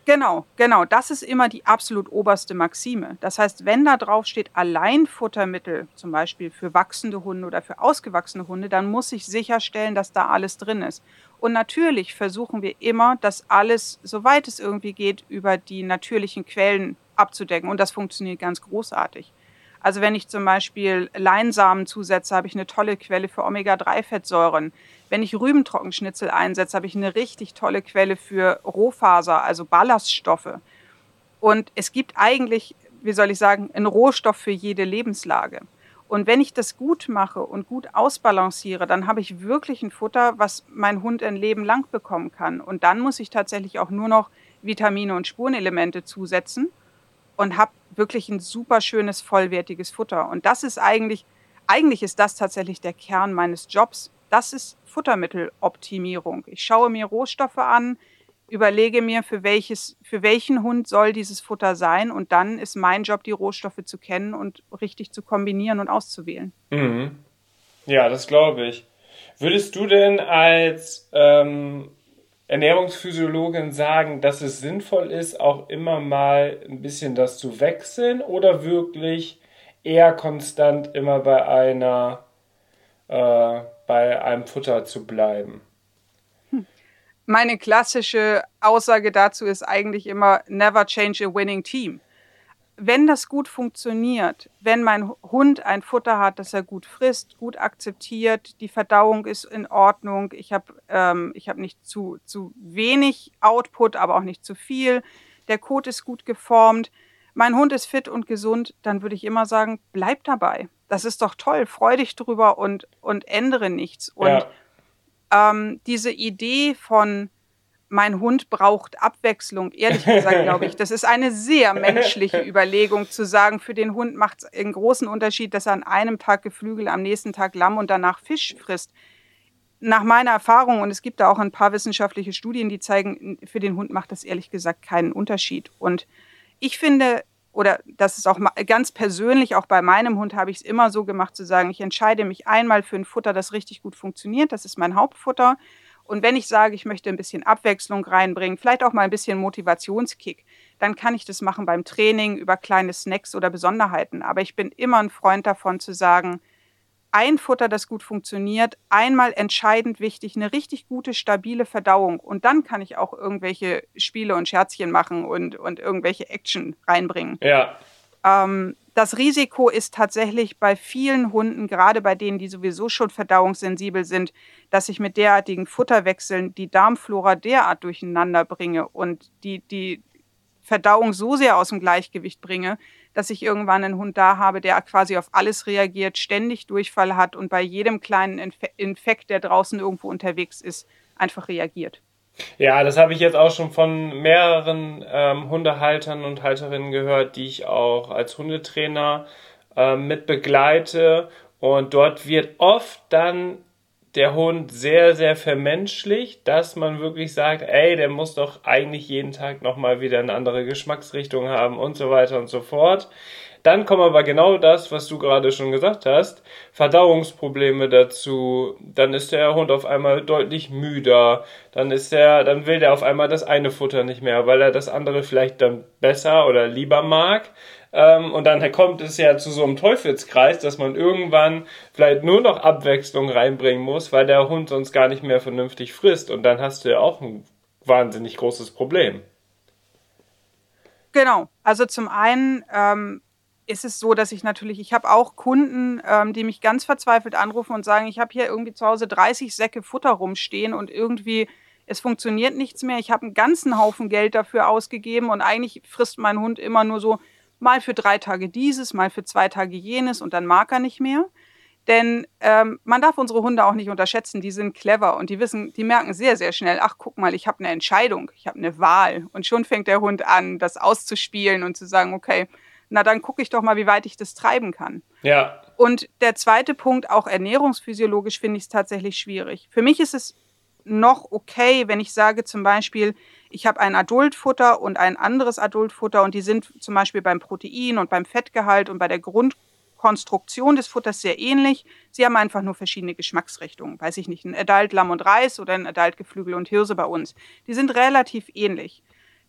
Speaker 2: Genau, genau. Das ist immer die absolut oberste Maxime. Das heißt, wenn da drauf steht Alleinfuttermittel, zum Beispiel für wachsende Hunde oder für ausgewachsene Hunde, dann muss ich sicherstellen, dass da alles drin ist. Und natürlich versuchen wir immer, das alles, soweit es irgendwie geht, über die natürlichen Quellen abzudecken. Und das funktioniert ganz großartig. Also wenn ich zum Beispiel Leinsamen zusetze, habe ich eine tolle Quelle für Omega-3-Fettsäuren. Wenn ich Rübentrockenschnitzel einsetze, habe ich eine richtig tolle Quelle für Rohfaser, also Ballaststoffe. Und es gibt eigentlich, wie soll ich sagen, einen Rohstoff für jede Lebenslage. Und wenn ich das gut mache und gut ausbalanciere, dann habe ich wirklich ein Futter, was mein Hund ein Leben lang bekommen kann. Und dann muss ich tatsächlich auch nur noch Vitamine und Spurenelemente zusetzen und habe wirklich ein super schönes, vollwertiges Futter. Und das ist eigentlich, eigentlich ist das tatsächlich der Kern meines Jobs. Das ist Futtermitteloptimierung. Ich schaue mir Rohstoffe an, überlege mir, für, welches, für welchen Hund soll dieses Futter sein und dann ist mein Job, die Rohstoffe zu kennen und richtig zu kombinieren und auszuwählen.
Speaker 1: Mhm. Ja, das glaube ich. Würdest du denn als ähm, Ernährungsphysiologin sagen, dass es sinnvoll ist, auch immer mal ein bisschen das zu wechseln oder wirklich eher konstant immer bei einer äh, bei einem Futter zu bleiben?
Speaker 2: Meine klassische Aussage dazu ist eigentlich immer never change a winning team wenn das gut funktioniert, wenn mein Hund ein Futter hat, das er gut frisst, gut akzeptiert, die Verdauung ist in Ordnung, ich habe ähm, hab nicht zu, zu wenig Output, aber auch nicht zu viel, der Kot ist gut geformt, mein Hund ist fit und gesund, dann würde ich immer sagen, bleib dabei. Das ist doch toll, freu dich drüber und, und ändere nichts. Und ja. ähm, diese Idee von, mein Hund braucht Abwechslung. Ehrlich gesagt, glaube ich, das ist eine sehr menschliche Überlegung zu sagen, für den Hund macht es einen großen Unterschied, dass er an einem Tag Geflügel, am nächsten Tag Lamm und danach Fisch frisst. Nach meiner Erfahrung, und es gibt da auch ein paar wissenschaftliche Studien, die zeigen, für den Hund macht das ehrlich gesagt keinen Unterschied. Und ich finde, oder das ist auch ganz persönlich, auch bei meinem Hund habe ich es immer so gemacht, zu sagen, ich entscheide mich einmal für ein Futter, das richtig gut funktioniert, das ist mein Hauptfutter. Und wenn ich sage, ich möchte ein bisschen Abwechslung reinbringen, vielleicht auch mal ein bisschen Motivationskick, dann kann ich das machen beim Training über kleine Snacks oder Besonderheiten. Aber ich bin immer ein Freund davon zu sagen, ein Futter, das gut funktioniert, einmal entscheidend wichtig, eine richtig gute, stabile Verdauung. Und dann kann ich auch irgendwelche Spiele und Scherzchen machen und, und irgendwelche Action reinbringen.
Speaker 1: Ja.
Speaker 2: Ähm, das Risiko ist tatsächlich bei vielen Hunden, gerade bei denen, die sowieso schon verdauungssensibel sind, dass ich mit derartigen Futterwechseln die Darmflora derart durcheinander bringe und die, die Verdauung so sehr aus dem Gleichgewicht bringe, dass ich irgendwann einen Hund da habe, der quasi auf alles reagiert, ständig Durchfall hat und bei jedem kleinen Infekt, der draußen irgendwo unterwegs ist, einfach reagiert.
Speaker 1: Ja, das habe ich jetzt auch schon von mehreren ähm, Hundehaltern und Halterinnen gehört, die ich auch als Hundetrainer äh, mit begleite. Und dort wird oft dann der Hund sehr, sehr vermenschlicht, dass man wirklich sagt, ey, der muss doch eigentlich jeden Tag nochmal wieder eine andere Geschmacksrichtung haben und so weiter und so fort. Dann kommen aber genau das, was du gerade schon gesagt hast, Verdauungsprobleme dazu. Dann ist der Hund auf einmal deutlich müder. Dann ist er, dann will der auf einmal das eine Futter nicht mehr, weil er das andere vielleicht dann besser oder lieber mag. Ähm, und dann kommt es ja zu so einem Teufelskreis, dass man irgendwann vielleicht nur noch Abwechslung reinbringen muss, weil der Hund sonst gar nicht mehr vernünftig frisst. Und dann hast du ja auch ein wahnsinnig großes Problem.
Speaker 2: Genau. Also zum einen ähm, ist es so, dass ich natürlich, ich habe auch Kunden, ähm, die mich ganz verzweifelt anrufen und sagen, ich habe hier irgendwie zu Hause 30 Säcke Futter rumstehen und irgendwie es funktioniert nichts mehr. Ich habe einen ganzen Haufen Geld dafür ausgegeben und eigentlich frisst mein Hund immer nur so mal für drei Tage dieses, mal für zwei Tage jenes und dann mag er nicht mehr. Denn ähm, man darf unsere Hunde auch nicht unterschätzen, die sind clever und die wissen, die merken sehr, sehr schnell, ach guck mal, ich habe eine Entscheidung, ich habe eine Wahl. Und schon fängt der Hund an, das auszuspielen und zu sagen, okay, na dann gucke ich doch mal, wie weit ich das treiben kann.
Speaker 1: Ja.
Speaker 2: Und der zweite Punkt, auch ernährungsphysiologisch finde ich es tatsächlich schwierig. Für mich ist es noch okay, wenn ich sage zum Beispiel, ich habe ein Adultfutter und ein anderes Adultfutter und die sind zum Beispiel beim Protein und beim Fettgehalt und bei der Grundkonstruktion des Futters sehr ähnlich. Sie haben einfach nur verschiedene Geschmacksrichtungen. Weiß ich nicht, ein Adult Lamm und Reis oder ein Adult Geflügel und Hirse bei uns. Die sind relativ ähnlich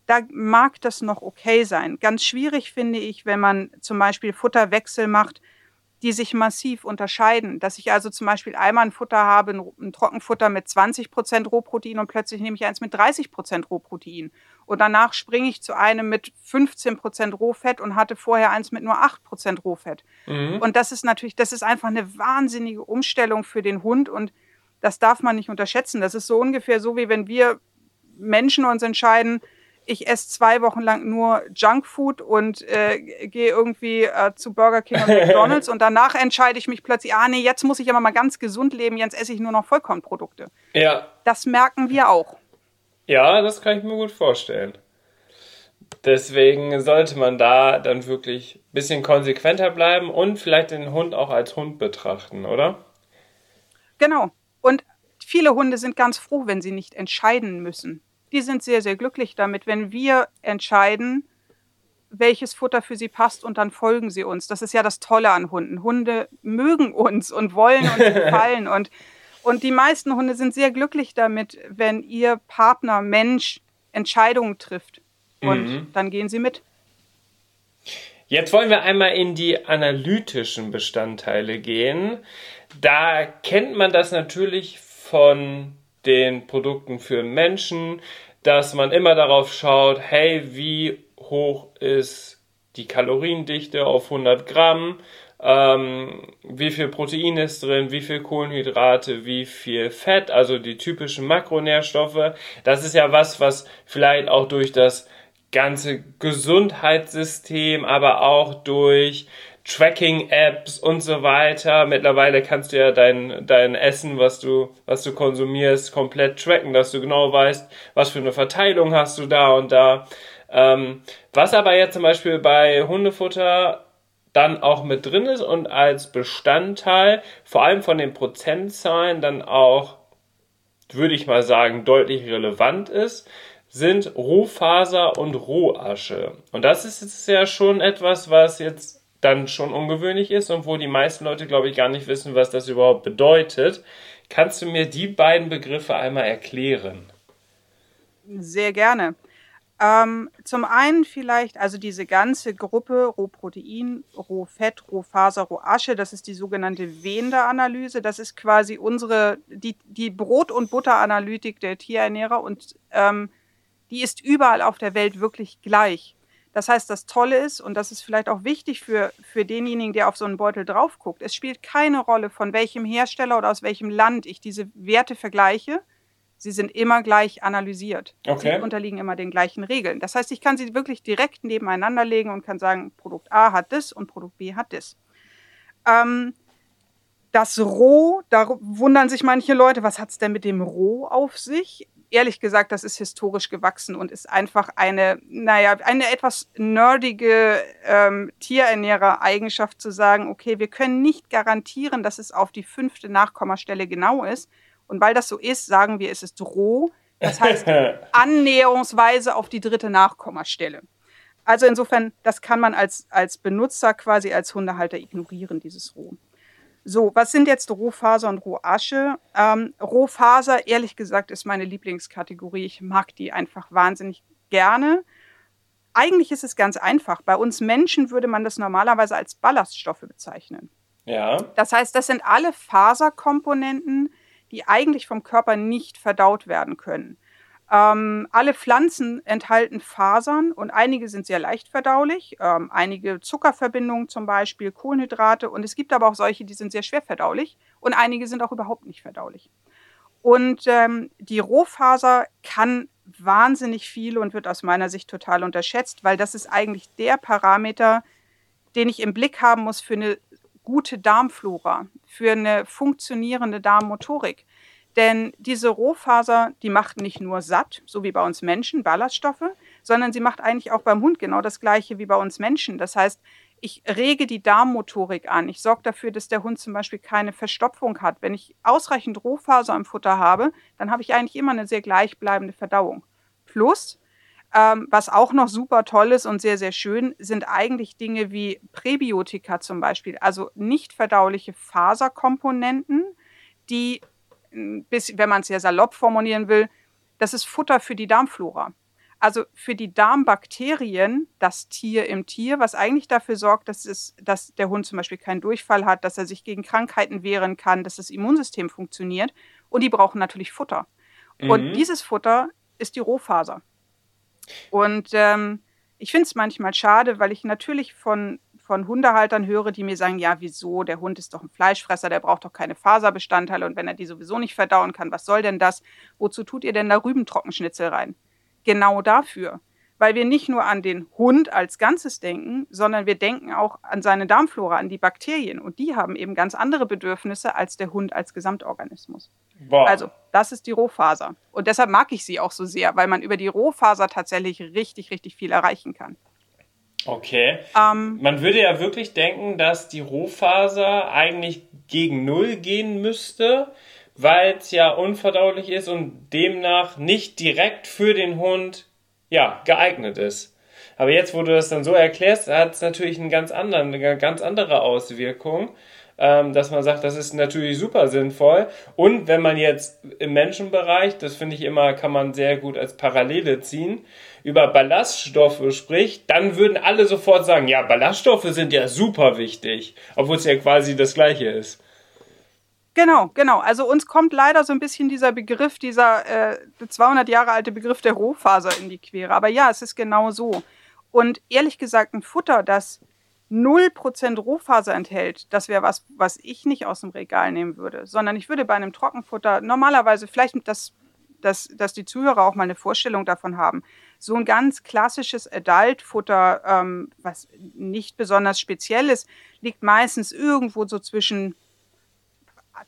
Speaker 2: da mag das noch okay sein. Ganz schwierig finde ich, wenn man zum Beispiel Futterwechsel macht, die sich massiv unterscheiden. Dass ich also zum Beispiel einmal ein Futter habe, ein Trockenfutter mit 20 Prozent Rohprotein und plötzlich nehme ich eins mit 30 Prozent Rohprotein. Und danach springe ich zu einem mit 15 Prozent Rohfett und hatte vorher eins mit nur 8 Prozent Rohfett. Mhm. Und das ist natürlich, das ist einfach eine wahnsinnige Umstellung für den Hund und das darf man nicht unterschätzen. Das ist so ungefähr so, wie wenn wir Menschen uns entscheiden, ich esse zwei Wochen lang nur Junkfood und äh, gehe irgendwie äh, zu Burger King und McDonalds und danach entscheide ich mich plötzlich, ah nee, jetzt muss ich aber mal ganz gesund leben, jetzt esse ich nur noch Vollkornprodukte.
Speaker 1: Ja.
Speaker 2: Das merken wir auch.
Speaker 1: Ja, das kann ich mir gut vorstellen. Deswegen sollte man da dann wirklich ein bisschen konsequenter bleiben und vielleicht den Hund auch als Hund betrachten, oder?
Speaker 2: Genau. Und viele Hunde sind ganz froh, wenn sie nicht entscheiden müssen. Die sind sehr, sehr glücklich damit, wenn wir entscheiden, welches Futter für sie passt und dann folgen sie uns. Das ist ja das Tolle an Hunden. Hunde mögen uns und wollen uns gefallen und und die meisten Hunde sind sehr glücklich damit, wenn ihr Partner Mensch Entscheidungen trifft. Und mhm. dann gehen sie mit.
Speaker 1: Jetzt wollen wir einmal in die analytischen Bestandteile gehen. Da kennt man das natürlich von den Produkten für Menschen, dass man immer darauf schaut, hey, wie hoch ist die Kaloriendichte auf 100 Gramm, ähm, wie viel Protein ist drin, wie viel Kohlenhydrate, wie viel Fett, also die typischen Makronährstoffe. Das ist ja was, was vielleicht auch durch das ganze Gesundheitssystem, aber auch durch Tracking-Apps und so weiter. Mittlerweile kannst du ja dein, dein Essen, was du, was du konsumierst, komplett tracken, dass du genau weißt, was für eine Verteilung hast du da und da. Ähm, was aber jetzt zum Beispiel bei Hundefutter dann auch mit drin ist und als Bestandteil, vor allem von den Prozentzahlen, dann auch, würde ich mal sagen, deutlich relevant ist, sind Rohfaser und Rohasche. Und das ist jetzt ja schon etwas, was jetzt dann schon ungewöhnlich ist und wo die meisten Leute, glaube ich, gar nicht wissen, was das überhaupt bedeutet. Kannst du mir die beiden Begriffe einmal erklären?
Speaker 2: Sehr gerne. Ähm, zum einen vielleicht, also diese ganze Gruppe Rohprotein, Rohfett, Rohfaser, Rohasche, das ist die sogenannte Wender-Analyse. Das ist quasi unsere, die, die Brot- und Butteranalytik der Tierernährer und ähm, die ist überall auf der Welt wirklich gleich. Das heißt, das Tolle ist, und das ist vielleicht auch wichtig für, für denjenigen, der auf so einen Beutel drauf guckt, es spielt keine Rolle, von welchem Hersteller oder aus welchem Land ich diese Werte vergleiche Sie sind immer gleich analysiert. Okay. Sie unterliegen immer den gleichen Regeln. Das heißt, ich kann sie wirklich direkt nebeneinander legen und kann sagen, Produkt A hat das und Produkt B hat das. Ähm, das Roh, da wundern sich manche Leute, was hat es denn mit dem Roh auf sich? Ehrlich gesagt, das ist historisch gewachsen und ist einfach eine, naja, eine etwas nerdige ähm, Tierernährer-Eigenschaft zu sagen, okay, wir können nicht garantieren, dass es auf die fünfte Nachkommastelle genau ist, und weil das so ist, sagen wir, es ist roh. Das heißt annäherungsweise auf die dritte Nachkommastelle. Also insofern, das kann man als, als Benutzer quasi als Hundehalter ignorieren, dieses Roh. So, was sind jetzt Rohfaser und Rohasche? Ähm, Rohfaser, ehrlich gesagt, ist meine Lieblingskategorie. Ich mag die einfach wahnsinnig gerne. Eigentlich ist es ganz einfach. Bei uns Menschen würde man das normalerweise als Ballaststoffe bezeichnen. Ja. Das heißt, das sind alle Faserkomponenten, die eigentlich vom Körper nicht verdaut werden können. Ähm, alle Pflanzen enthalten Fasern und einige sind sehr leicht verdaulich, ähm, einige Zuckerverbindungen zum Beispiel, Kohlenhydrate und es gibt aber auch solche, die sind sehr schwer verdaulich und einige sind auch überhaupt nicht verdaulich. Und ähm, die Rohfaser kann wahnsinnig viel und wird aus meiner Sicht total unterschätzt, weil das ist eigentlich der Parameter, den ich im Blick haben muss für eine gute Darmflora, für eine funktionierende Darmmotorik. Denn diese Rohfaser, die macht nicht nur satt, so wie bei uns Menschen, Ballaststoffe, sondern sie macht eigentlich auch beim Hund genau das gleiche wie bei uns Menschen. Das heißt, ich rege die Darmmotorik an. Ich sorge dafür, dass der Hund zum Beispiel keine Verstopfung hat. Wenn ich ausreichend Rohfaser im Futter habe, dann habe ich eigentlich immer eine sehr gleichbleibende Verdauung. Plus, ähm, was auch noch super toll ist und sehr, sehr schön, sind eigentlich Dinge wie Präbiotika zum Beispiel, also nicht verdauliche Faserkomponenten, die, bis, wenn man es ja salopp formulieren will, das ist Futter für die Darmflora. Also für die Darmbakterien, das Tier im Tier, was eigentlich dafür sorgt, dass, es, dass der Hund zum Beispiel keinen Durchfall hat, dass er sich gegen Krankheiten wehren kann, dass das Immunsystem funktioniert. Und die brauchen natürlich Futter. Mhm. Und dieses Futter ist die Rohfaser. Und ähm, ich finde es manchmal schade, weil ich natürlich von, von Hundehaltern höre, die mir sagen, ja, wieso, der Hund ist doch ein Fleischfresser, der braucht doch keine Faserbestandteile und wenn er die sowieso nicht verdauen kann, was soll denn das? Wozu tut ihr denn da Rübentrockenschnitzel rein? Genau dafür. weil wir nicht nur an den Hund als Ganzes denken, sondern wir denken auch an seine Darmflora, an die Bakterien. Und die haben eben ganz andere Bedürfnisse als der Hund als Gesamtorganismus. Boah. Also, das ist die Rohfaser. Und deshalb mag ich sie auch so sehr, weil man über die Rohfaser tatsächlich richtig, richtig viel erreichen kann.
Speaker 1: Okay. Ähm, man würde ja wirklich denken, dass die Rohfaser eigentlich gegen Null gehen müsste, weil es ja unverdaulich ist und demnach nicht direkt für den Hund ja, geeignet ist. Aber jetzt, wo du das dann so erklärst, hat es natürlich einen ganz anderen, eine ganz andere Auswirkung, ähm, dass man sagt, das ist natürlich super sinnvoll. Und wenn man jetzt im Menschenbereich, das finde ich immer, kann man sehr gut als Parallele ziehen, über Ballaststoffe spricht, dann würden alle sofort sagen, ja, Ballaststoffe sind ja super wichtig, obwohl es ja quasi das gleiche ist.
Speaker 2: Genau, genau. Also uns kommt leider so ein bisschen dieser Begriff, dieser äh, 200 Jahre alte Begriff der Rohfaser in die Quere. Aber ja, es ist genau so. Und ehrlich gesagt, ein Futter, das 0% Rohfaser enthält, das wäre was, was ich nicht aus dem Regal nehmen würde, sondern ich würde bei einem Trockenfutter normalerweise, vielleicht, dass, dass, dass die Zuhörer auch mal eine Vorstellung davon haben, so ein ganz klassisches Adult-Futter, ähm, was nicht besonders speziell ist, liegt meistens irgendwo so zwischen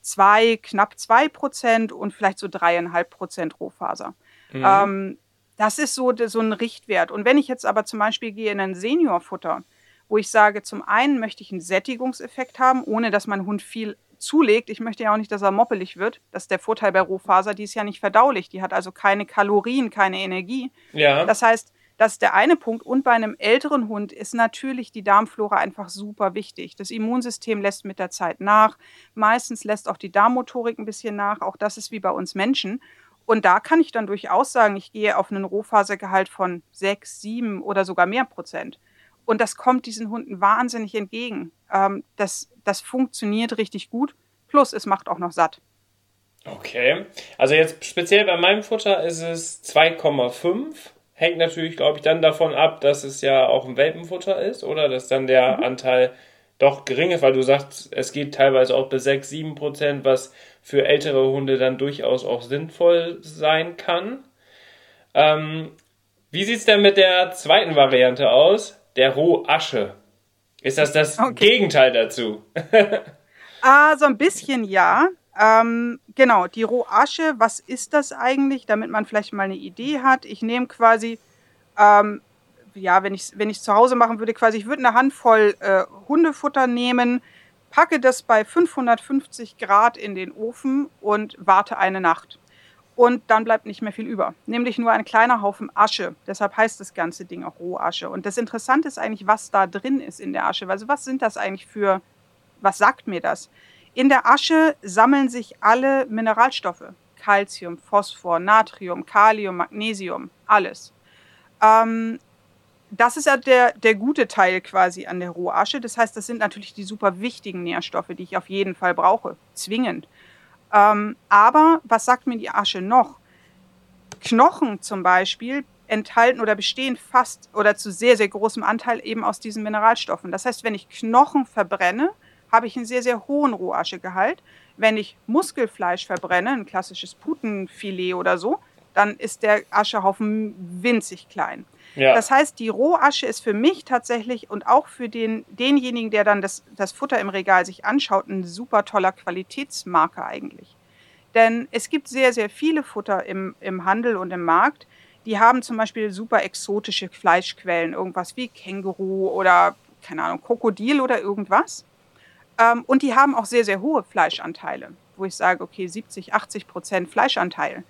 Speaker 2: zwei, knapp zwei Prozent und vielleicht so dreieinhalb Prozent Rohfaser. Mhm. Ähm, das ist so, so ein Richtwert. Und wenn ich jetzt aber zum Beispiel gehe in ein Seniorfutter, wo ich sage, zum einen möchte ich einen Sättigungseffekt haben, ohne dass mein Hund viel zulegt. Ich möchte ja auch nicht, dass er moppelig wird. Das ist der Vorteil bei Rohfaser. Die ist ja nicht verdaulich. Die hat also keine Kalorien, keine Energie. Ja. Das heißt, das ist der eine Punkt. Und bei einem älteren Hund ist natürlich die Darmflora einfach super wichtig. Das Immunsystem lässt mit der Zeit nach. Meistens lässt auch die Darmmotorik ein bisschen nach. Auch das ist wie bei uns Menschen. Und da kann ich dann durchaus sagen, ich gehe auf einen Rohfasergehalt von sechs, sieben oder sogar mehr Prozent. Und das kommt diesen Hunden wahnsinnig entgegen. Ähm, das, das funktioniert richtig gut. Plus, es macht auch noch satt.
Speaker 1: Okay. Also jetzt speziell bei meinem Futter ist es 2,5 hängt natürlich, glaube ich, dann davon ab, dass es ja auch ein Welpenfutter ist oder dass dann der mhm. Anteil doch gering ist, weil du sagst, es geht teilweise auch bis 6, 7 Prozent, was für ältere Hunde dann durchaus auch sinnvoll sein kann. Ähm, wie sieht es denn mit der zweiten Variante aus? Der Rohasche. Ist das das okay. Gegenteil dazu?
Speaker 2: ah, so ein bisschen ja. Ähm, genau, die Rohasche, was ist das eigentlich, damit man vielleicht mal eine Idee hat? Ich nehme quasi, ähm, ja, wenn ich wenn ich zu Hause machen würde, quasi, ich würde eine Handvoll äh, Hundefutter nehmen, packe das bei 550 Grad in den Ofen und warte eine Nacht. Und dann bleibt nicht mehr viel über. Nämlich nur ein kleiner Haufen Asche. Deshalb heißt das ganze Ding auch Rohasche. Und das Interessante ist eigentlich, was da drin ist in der Asche. Also was sind das eigentlich für, was sagt mir das? In der Asche sammeln sich alle Mineralstoffe. Calcium, Phosphor, Natrium, Kalium, Magnesium, alles. Ähm, das ist ja der, der gute Teil quasi an der Rohasche. Das heißt, das sind natürlich die super wichtigen Nährstoffe, die ich auf jeden Fall brauche. Zwingend. Ähm, aber was sagt mir die Asche noch? Knochen zum Beispiel enthalten oder bestehen fast oder zu sehr, sehr großem Anteil eben aus diesen Mineralstoffen. Das heißt, wenn ich Knochen verbrenne, habe ich einen sehr, sehr hohen Rohaschegehalt. Wenn ich Muskelfleisch verbrenne, ein klassisches Putenfilet oder so, dann ist der Aschehaufen winzig klein. Ja. Das heißt, die Rohasche ist für mich tatsächlich und auch für den, denjenigen, der dann das, das Futter im Regal sich anschaut, ein super toller Qualitätsmarker eigentlich. Denn es gibt sehr, sehr viele Futter im, im Handel und im Markt, die haben zum Beispiel super exotische Fleischquellen, irgendwas wie Känguru oder, keine Ahnung, Krokodil oder irgendwas. Ähm, und die haben auch sehr, sehr hohe Fleischanteile, wo ich sage, okay, 70, 80 Prozent Fleischanteil.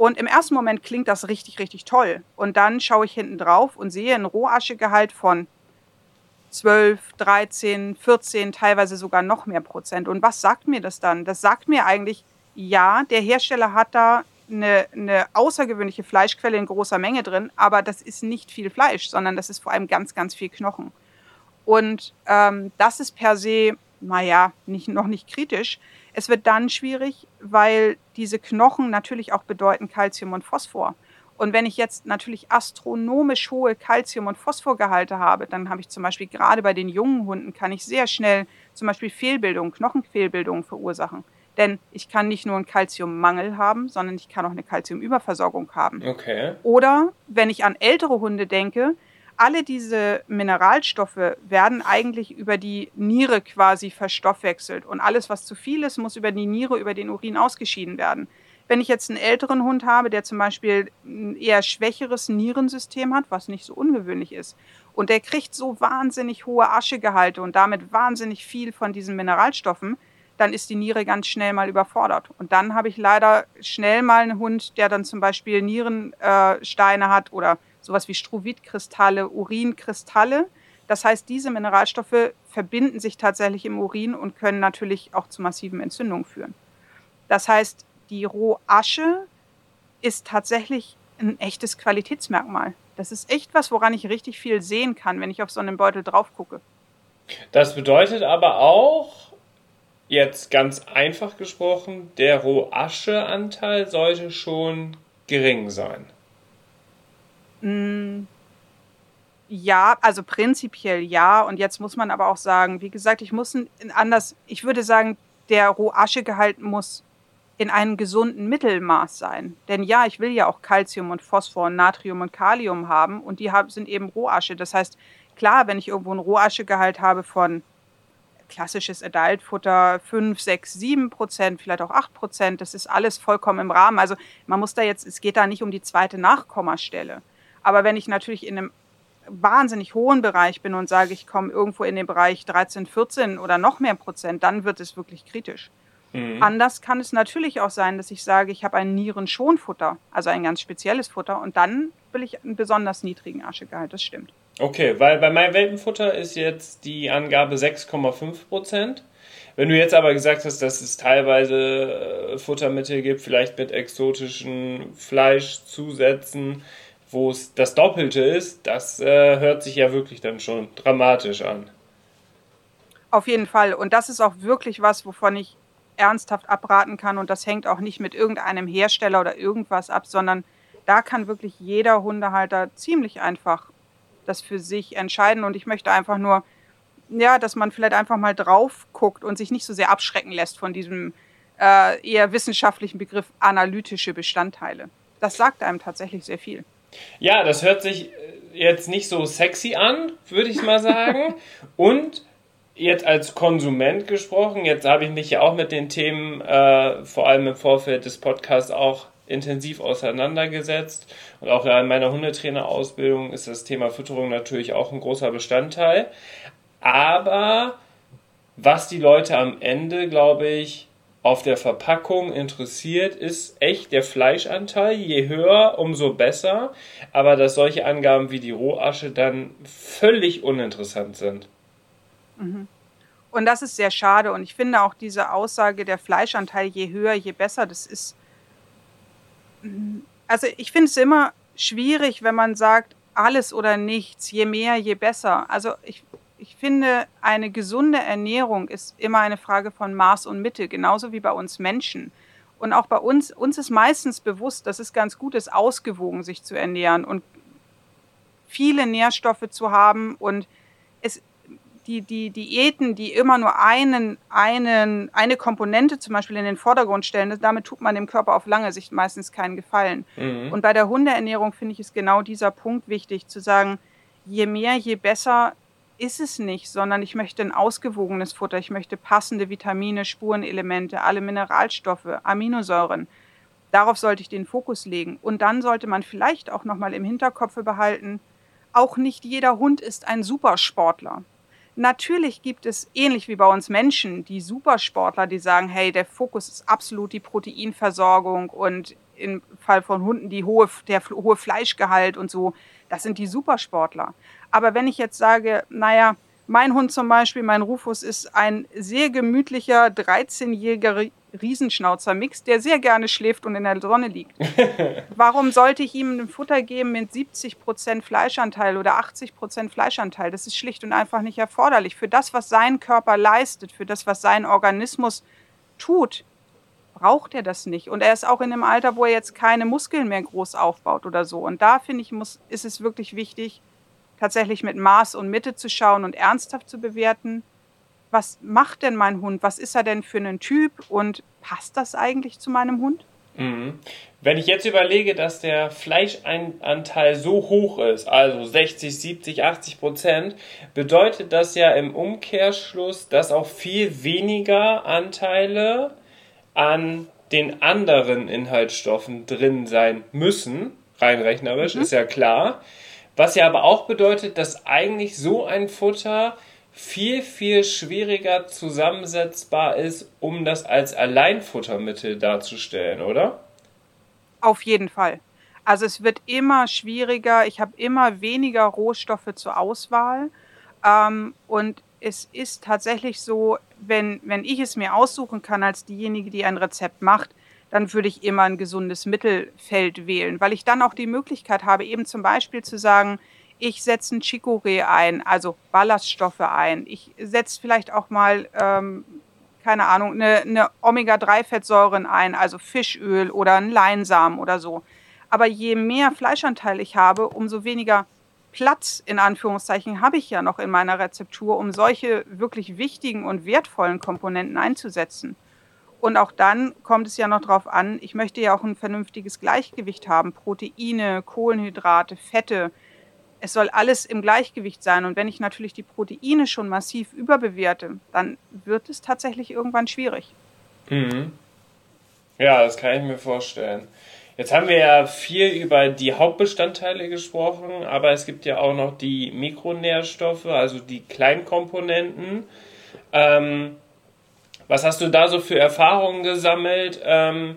Speaker 2: Und im ersten Moment klingt das richtig, richtig toll. Und dann schaue ich hinten drauf und sehe ein Rohaschegehalt von 12, 13, 14, teilweise sogar noch mehr Prozent. Und was sagt mir das dann? Das sagt mir eigentlich, ja, der Hersteller hat da eine, eine außergewöhnliche Fleischquelle in großer Menge drin, aber das ist nicht viel Fleisch, sondern das ist vor allem ganz, ganz viel Knochen. Und ähm, das ist per se naja, nicht, noch nicht kritisch. Es wird dann schwierig, weil diese Knochen natürlich auch bedeuten Calcium und Phosphor. Und wenn ich jetzt natürlich astronomisch hohe Calcium- und Phosphorgehalte habe, dann habe ich zum Beispiel gerade bei den jungen Hunden, kann ich sehr schnell zum Beispiel Fehlbildungen, Knochenfehlbildungen verursachen. Denn ich kann nicht nur einen Kalziummangel haben, sondern ich kann auch eine Kalziumüberversorgung haben.
Speaker 1: Okay.
Speaker 2: Oder wenn ich an ältere Hunde denke, alle diese Mineralstoffe werden eigentlich über die Niere quasi verstoffwechselt. Und alles, was zu viel ist, muss über die Niere, über den Urin ausgeschieden werden. Wenn ich jetzt einen älteren Hund habe, der zum Beispiel ein eher schwächeres Nierensystem hat, was nicht so ungewöhnlich ist, und der kriegt so wahnsinnig hohe Aschegehalte und damit wahnsinnig viel von diesen Mineralstoffen, dann ist die Niere ganz schnell mal überfordert. Und dann habe ich leider schnell mal einen Hund, der dann zum Beispiel Nierensteine hat oder sowas wie Struvit-Kristalle, Urinkristalle. Das heißt, diese Mineralstoffe verbinden sich tatsächlich im Urin und können natürlich auch zu massiven Entzündungen führen. Das heißt, die Rohasche ist tatsächlich ein echtes Qualitätsmerkmal. Das ist echt was, woran ich richtig viel sehen kann, wenn ich auf so einen Beutel drauf gucke.
Speaker 1: Das bedeutet aber auch, jetzt ganz einfach gesprochen, der Rohascheanteil sollte schon gering sein.
Speaker 2: Mm, ja, also prinzipiell ja. Und jetzt muss man aber auch sagen, wie gesagt, ich muss anders, ich würde sagen, der Rohaschegehalt muss in einem gesunden Mittelmaß sein. Denn ja, ich will ja auch Calcium und Phosphor und Natrium und Kalium haben und die sind eben Rohasche. Das heißt, klar, wenn ich irgendwo einen Rohaschegehalt habe von klassisches Adultfutter 5, 6, 7 Prozent, vielleicht auch 8 Prozent, das ist alles vollkommen im Rahmen. Also man muss da jetzt, es geht da nicht um die zweite Nachkommastelle. Aber wenn ich natürlich in einem wahnsinnig hohen Bereich bin und sage, ich komme irgendwo in den Bereich 13, 14 oder noch mehr Prozent, dann wird es wirklich kritisch. Mhm. Anders kann es natürlich auch sein, dass ich sage, ich habe ein Nierenschonfutter, also ein ganz spezielles Futter, und dann will ich einen besonders niedrigen Aschegehalt. Das stimmt.
Speaker 1: Okay, weil bei meinem Welpenfutter ist jetzt die Angabe 6,5 Prozent. Wenn du jetzt aber gesagt hast, dass es teilweise äh, Futtermittel gibt, vielleicht mit exotischen Fleischzusätzen, wo es das Doppelte ist, das äh, hört sich ja wirklich dann schon dramatisch an.
Speaker 2: Auf jeden Fall. Und das ist auch wirklich was, wovon ich ernsthaft abraten kann. Und das hängt auch nicht mit irgendeinem Hersteller oder irgendwas ab, sondern da kann wirklich jeder Hundehalter ziemlich einfach das für sich entscheiden. Und ich möchte einfach nur, ja, dass man vielleicht einfach mal drauf guckt und sich nicht so sehr abschrecken lässt von diesem äh, eher wissenschaftlichen Begriff analytische Bestandteile. Das sagt einem tatsächlich sehr viel.
Speaker 1: Ja, das hört sich äh, jetzt nicht so sexy an, würde ich mal sagen. Und jetzt als Konsument gesprochen, jetzt habe ich mich ja auch mit den Themen, äh, vor allem im Vorfeld des Podcasts, auch intensiv auseinandergesetzt. Und auch in meiner Hundetrainerausbildung ist das Thema Fütterung natürlich auch ein großer Bestandteil. Aber was die Leute am Ende, glaube ich, auf der Verpackung interessiert, ist echt der Fleischanteil. Je höher, umso besser. Aber dass solche Angaben wie die Rohasche dann völlig uninteressant sind.
Speaker 2: Mhm. Und das ist sehr schade. Und ich finde auch diese Aussage, der Fleischanteil je höher, je besser, das ist. Mm, also ich finde es immer schwierig, wenn man sagt, alles oder nichts, je mehr, je besser. Also ich ich finde, eine gesunde Ernährung ist immer eine Frage von Maß und Mitte, genauso wie bei uns Menschen. Und auch bei uns, uns ist meistens bewusst, dass es ganz gut ist, ausgewogen sich zu ernähren und viele Nährstoffe zu haben. Und es, die, die Diäten, die immer nur einen, einen, eine Komponente zum Beispiel in den Vordergrund stellen, damit tut man dem Körper auf lange Sicht meistens keinen Gefallen. Mhm. Und bei der Hundeernährung finde ich es genau dieser Punkt wichtig, zu sagen, je mehr, je besser ist es nicht, sondern ich möchte ein ausgewogenes Futter. Ich möchte passende Vitamine, Spurenelemente, alle Mineralstoffe, Aminosäuren. Darauf sollte ich den Fokus legen. Und dann sollte man vielleicht auch nochmal im Hinterkopf behalten, auch nicht jeder Hund ist ein Supersportler. Natürlich gibt es, ähnlich wie bei uns Menschen, die Supersportler, die sagen, hey, der Fokus ist absolut die Proteinversorgung und im Fall von Hunden die hohe, der hohe Fleischgehalt und so. Das sind die Supersportler. Aber wenn ich jetzt sage, naja, mein Hund zum Beispiel, mein Rufus, ist ein sehr gemütlicher 13-jähriger Riesenschnauzer-Mix, der sehr gerne schläft und in der Sonne liegt. Warum sollte ich ihm ein Futter geben mit 70% Fleischanteil oder 80% Fleischanteil? Das ist schlicht und einfach nicht erforderlich. Für das, was sein Körper leistet, für das, was sein Organismus tut, braucht er das nicht. Und er ist auch in einem Alter, wo er jetzt keine Muskeln mehr groß aufbaut oder so. Und da finde ich, muss, ist es wirklich wichtig, tatsächlich mit Maß und Mitte zu schauen und ernsthaft zu bewerten. was macht denn mein Hund? Was ist er denn für ein Typ? Und passt das eigentlich zu meinem Hund?
Speaker 1: Mhm. Wenn ich jetzt überlege, dass der Fleischanteil so hoch ist, also 60, 70, 80 Prozent, bedeutet das ja im Umkehrschluss, dass auch viel weniger Anteile an den anderen Inhaltsstoffen drin sein müssen, rein rechnerisch, mhm. ist ja klar. Was ja aber auch bedeutet, dass eigentlich so ein Futter viel, viel schwieriger zusammensetzbar ist, um das als Alleinfuttermittel darzustellen, oder?
Speaker 2: Auf jeden Fall. Also es wird immer schwieriger, ich habe immer weniger Rohstoffe zur Auswahl. Ähm, und es ist tatsächlich so, wenn, wenn ich es mir aussuchen kann als diejenige, die ein Rezept macht, dann würde ich immer ein gesundes Mittelfeld wählen, weil ich dann auch die Möglichkeit habe, eben zum Beispiel zu sagen, ich setze ein Chicorée ein, also Ballaststoffe ein. Ich setze vielleicht auch mal, ähm, keine Ahnung, eine, eine Omega-3-Fettsäuren ein, also Fischöl oder ein Leinsamen oder so. Aber je mehr Fleischanteil ich habe, umso weniger Platz in Anführungszeichen habe ich ja noch in meiner Rezeptur, um solche wirklich wichtigen und wertvollen Komponenten einzusetzen. Und auch dann kommt es ja noch darauf an, ich möchte ja auch ein vernünftiges Gleichgewicht haben. Proteine, Kohlenhydrate, Fette. Es soll alles im Gleichgewicht sein. Und wenn ich natürlich die Proteine schon massiv überbewerte, dann wird es tatsächlich irgendwann schwierig.
Speaker 1: Mhm. Ja, das kann ich mir vorstellen. Jetzt haben wir ja viel über die Hauptbestandteile gesprochen, aber es gibt ja auch noch die Mikronährstoffe, also die Kleinkomponenten. Ähm, was hast du da so für Erfahrungen gesammelt? Ähm,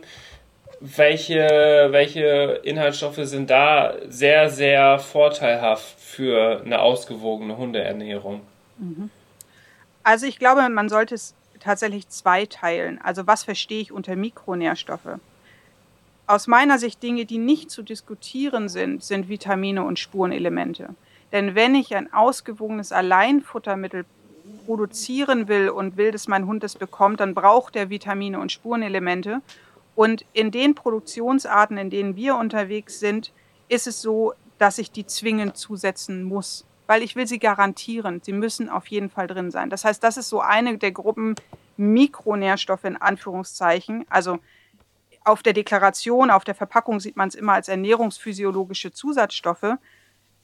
Speaker 1: welche, welche Inhaltsstoffe sind da sehr, sehr vorteilhaft für eine ausgewogene Hundeernährung?
Speaker 2: Mhm. Also ich glaube, man sollte es tatsächlich zweiteilen. Also was verstehe ich unter Mikronährstoffe? Aus meiner Sicht Dinge, die nicht zu diskutieren sind, sind Vitamine und Spurenelemente. Denn wenn ich ein ausgewogenes Alleinfuttermittel produzieren will und will, dass mein Hund es bekommt, dann braucht er Vitamine und Spurenelemente. Und in den Produktionsarten, in denen wir unterwegs sind, ist es so, dass ich die zwingend zusetzen muss, weil ich will sie garantieren. Sie müssen auf jeden Fall drin sein. Das heißt, das ist so eine der Gruppen Mikronährstoffe in Anführungszeichen. Also auf der Deklaration, auf der Verpackung sieht man es immer als ernährungsphysiologische Zusatzstoffe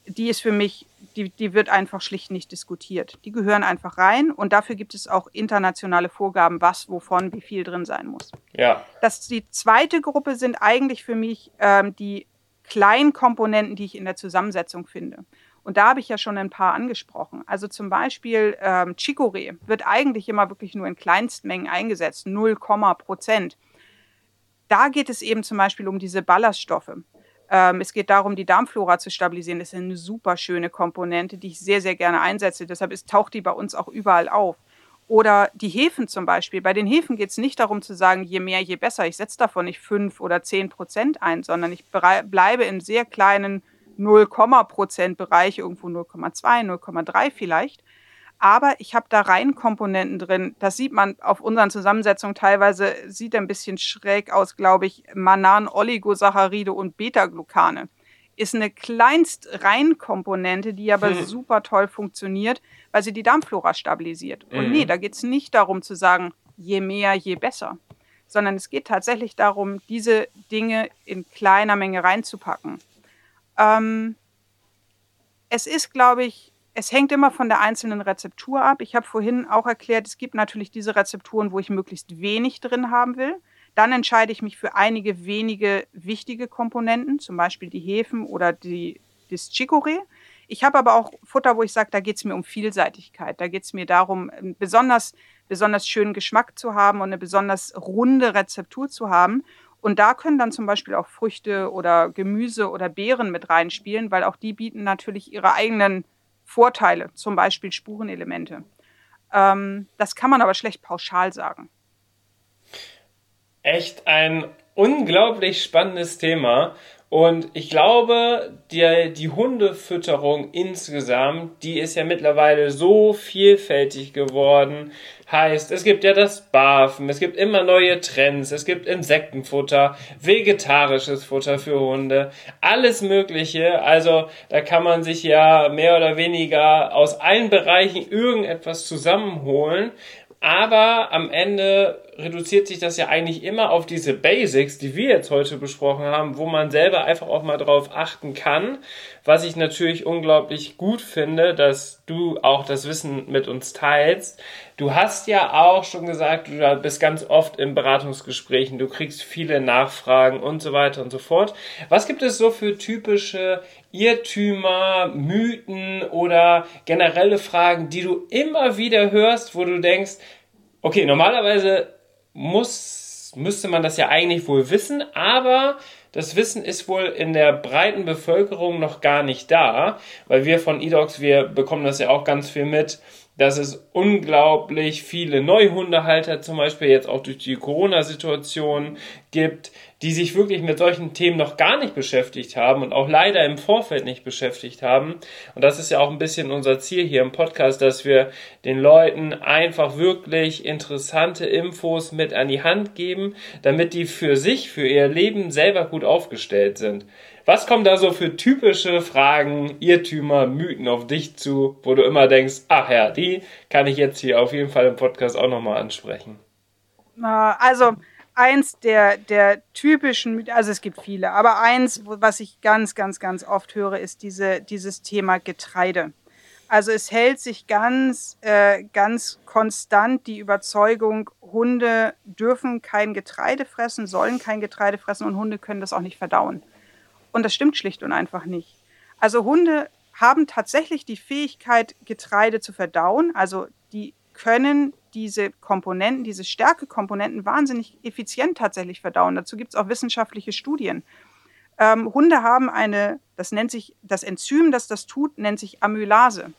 Speaker 2: die ist für mich, die, die wird einfach schlicht nicht diskutiert. Die gehören einfach rein und dafür gibt es auch internationale Vorgaben, was, wovon, wie viel drin sein muss.
Speaker 1: Ja.
Speaker 2: Das, die zweite Gruppe sind eigentlich für mich ähm, die kleinen Komponenten, die ich in der Zusammensetzung finde. Und da habe ich ja schon ein paar angesprochen. Also zum Beispiel ähm, Chicorée wird eigentlich immer wirklich nur in Kleinstmengen eingesetzt, 0, Prozent. Da geht es eben zum Beispiel um diese Ballaststoffe. Ähm, es geht darum, die Darmflora zu stabilisieren. Das ist eine super schöne Komponente, die ich sehr, sehr gerne einsetze. Deshalb ist, taucht die bei uns auch überall auf. Oder die Hefen zum Beispiel. Bei den Hefen geht es nicht darum zu sagen, je mehr, je besser. Ich setze davon nicht 5 oder 10 Prozent ein, sondern ich bleibe im sehr kleinen 0, Prozent Bereich, irgendwo 0,2, 0,3 vielleicht aber ich habe da rein Komponenten drin. Das sieht man auf unseren Zusammensetzungen teilweise, sieht ein bisschen schräg aus, glaube ich. Manan, Oligosaccharide und Beta-Glucane. Ist eine kleinst Reinkomponente, die aber hm. super toll funktioniert, weil sie die Darmflora stabilisiert. Mhm. Und nee, da geht es nicht darum zu sagen, je mehr, je besser. Sondern es geht tatsächlich darum, diese Dinge in kleiner Menge reinzupacken. Ähm, es ist, glaube ich, es hängt immer von der einzelnen Rezeptur ab. Ich habe vorhin auch erklärt, es gibt natürlich diese Rezepturen, wo ich möglichst wenig drin haben will. Dann entscheide ich mich für einige wenige wichtige Komponenten, zum Beispiel die Hefen oder die, das Chicorée. Ich habe aber auch Futter, wo ich sage, da geht es mir um Vielseitigkeit. Da geht es mir darum, einen besonders, besonders schönen Geschmack zu haben und eine besonders runde Rezeptur zu haben. Und da können dann zum Beispiel auch Früchte oder Gemüse oder Beeren mit reinspielen, weil auch die bieten natürlich ihre eigenen Vorteile, zum Beispiel Spurenelemente. Ähm, das kann man aber schlecht pauschal sagen.
Speaker 1: Echt ein unglaublich spannendes Thema. Und ich glaube, die, die Hundefütterung insgesamt, die ist ja mittlerweile so vielfältig geworden, Heißt, es gibt ja das Barfen, es gibt immer neue Trends, es gibt Insektenfutter, vegetarisches Futter für Hunde, alles Mögliche. Also da kann man sich ja mehr oder weniger aus allen Bereichen irgendetwas zusammenholen. Aber am Ende reduziert sich das ja eigentlich immer auf diese Basics, die wir jetzt heute besprochen haben, wo man selber einfach auch mal drauf achten kann. Was ich natürlich unglaublich gut finde, dass du auch das Wissen mit uns teilst. Du hast ja auch schon gesagt, du bist ganz oft in Beratungsgesprächen, du kriegst viele Nachfragen und so weiter und so fort. Was gibt es so für typische Irrtümer, Mythen oder generelle Fragen, die du immer wieder hörst, wo du denkst, okay, normalerweise muss, müsste man das ja eigentlich wohl wissen, aber das Wissen ist wohl in der breiten Bevölkerung noch gar nicht da, weil wir von eDogs, wir bekommen das ja auch ganz viel mit, dass es unglaublich viele Neuhundehalter zum Beispiel jetzt auch durch die Corona-Situation gibt, die sich wirklich mit solchen Themen noch gar nicht beschäftigt haben und auch leider im Vorfeld nicht beschäftigt haben. Und das ist ja auch ein bisschen unser Ziel hier im Podcast, dass wir den Leuten einfach wirklich interessante Infos mit an die Hand geben, damit die für sich, für ihr Leben selber gut aufgestellt sind. Was kommen da so für typische Fragen, Irrtümer, Mythen auf dich zu, wo du immer denkst, ach ja, die kann ich jetzt hier auf jeden Fall im Podcast auch nochmal ansprechen?
Speaker 2: Also, eins der, der typischen, also es gibt viele, aber eins, was ich ganz, ganz, ganz oft höre, ist diese, dieses Thema Getreide. Also es hält sich ganz, äh, ganz konstant die Überzeugung, Hunde dürfen kein Getreide fressen, sollen kein Getreide fressen und Hunde können das auch nicht verdauen. Und das stimmt schlicht und einfach nicht. Also Hunde haben tatsächlich die Fähigkeit, Getreide zu verdauen. Also die können diese Komponenten, diese Stärkekomponenten wahnsinnig effizient tatsächlich verdauen. Dazu gibt es auch wissenschaftliche Studien. Ähm, Hunde haben eine, das nennt sich, das Enzym, das das tut, nennt sich Amylase.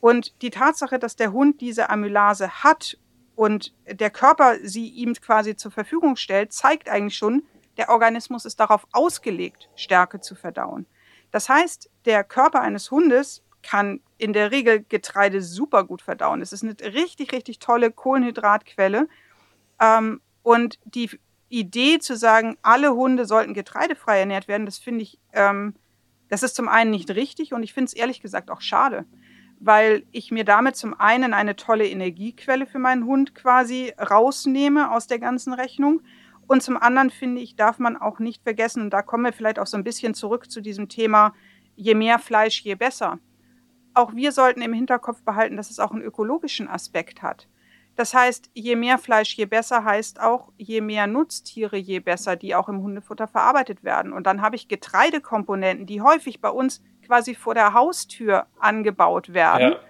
Speaker 2: Und die Tatsache, dass der Hund diese Amylase hat und der Körper sie ihm quasi zur Verfügung stellt, zeigt eigentlich schon, der Organismus ist darauf ausgelegt, Stärke zu verdauen. Das heißt, der Körper eines Hundes kann in der Regel Getreide super gut verdauen. Es ist eine richtig, richtig tolle Kohlenhydratquelle. Ähm, und die Idee zu sagen, alle Hunde sollten getreidefrei ernährt werden, das finde ich, ähm, das ist zum einen nicht richtig und ich finde es ehrlich gesagt auch schade, weil ich mir damit zum einen eine tolle Energiequelle für meinen Hund quasi rausnehme aus der ganzen Rechnung und zum anderen finde ich, darf man auch nicht vergessen, und da kommen wir vielleicht auch so ein bisschen zurück zu diesem Thema, je mehr Fleisch, je besser. Auch wir sollten im Hinterkopf behalten, dass es auch einen ökologischen Aspekt hat. Das heißt, je mehr Fleisch, je besser heißt auch, je mehr Nutztiere, je besser, die auch im Hundefutter verarbeitet werden. Und dann habe ich Getreidekomponenten, die häufig bei uns quasi vor der Haustür angebaut werden, ja.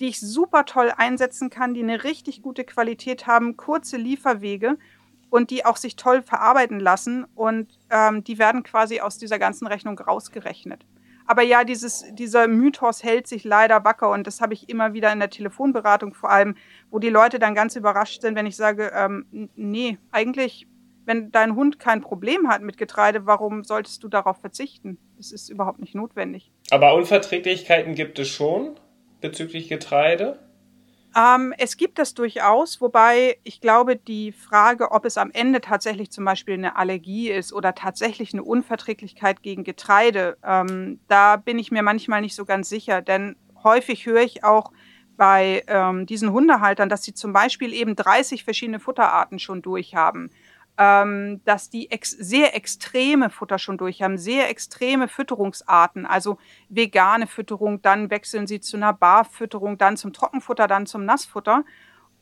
Speaker 2: die ich super toll einsetzen kann, die eine richtig gute Qualität haben, kurze Lieferwege und die auch sich toll verarbeiten lassen und ähm, die werden quasi aus dieser ganzen Rechnung rausgerechnet. Aber ja, dieses, dieser Mythos hält sich leider wacker und das habe ich immer wieder in der Telefonberatung vor allem, wo die Leute dann ganz überrascht sind, wenn ich sage, ähm, nee, eigentlich, wenn dein Hund kein Problem hat mit Getreide, warum solltest du darauf verzichten? Das ist überhaupt nicht notwendig.
Speaker 1: Aber Unverträglichkeiten gibt es schon bezüglich Getreide?
Speaker 2: Ähm, es gibt das durchaus, wobei ich glaube, die Frage, ob es am Ende tatsächlich zum Beispiel eine Allergie ist oder tatsächlich eine Unverträglichkeit gegen Getreide, ähm, da bin ich mir manchmal nicht so ganz sicher, denn häufig höre ich auch bei ähm, diesen Hundehaltern, dass sie zum Beispiel eben 30 verschiedene Futterarten schon durchhaben ähm, dass die ex sehr extreme Futter schon durch haben, sehr extreme Fütterungsarten, also vegane Fütterung, dann wechseln sie zu einer Barfütterung, dann zum Trockenfutter, dann zum Nassfutter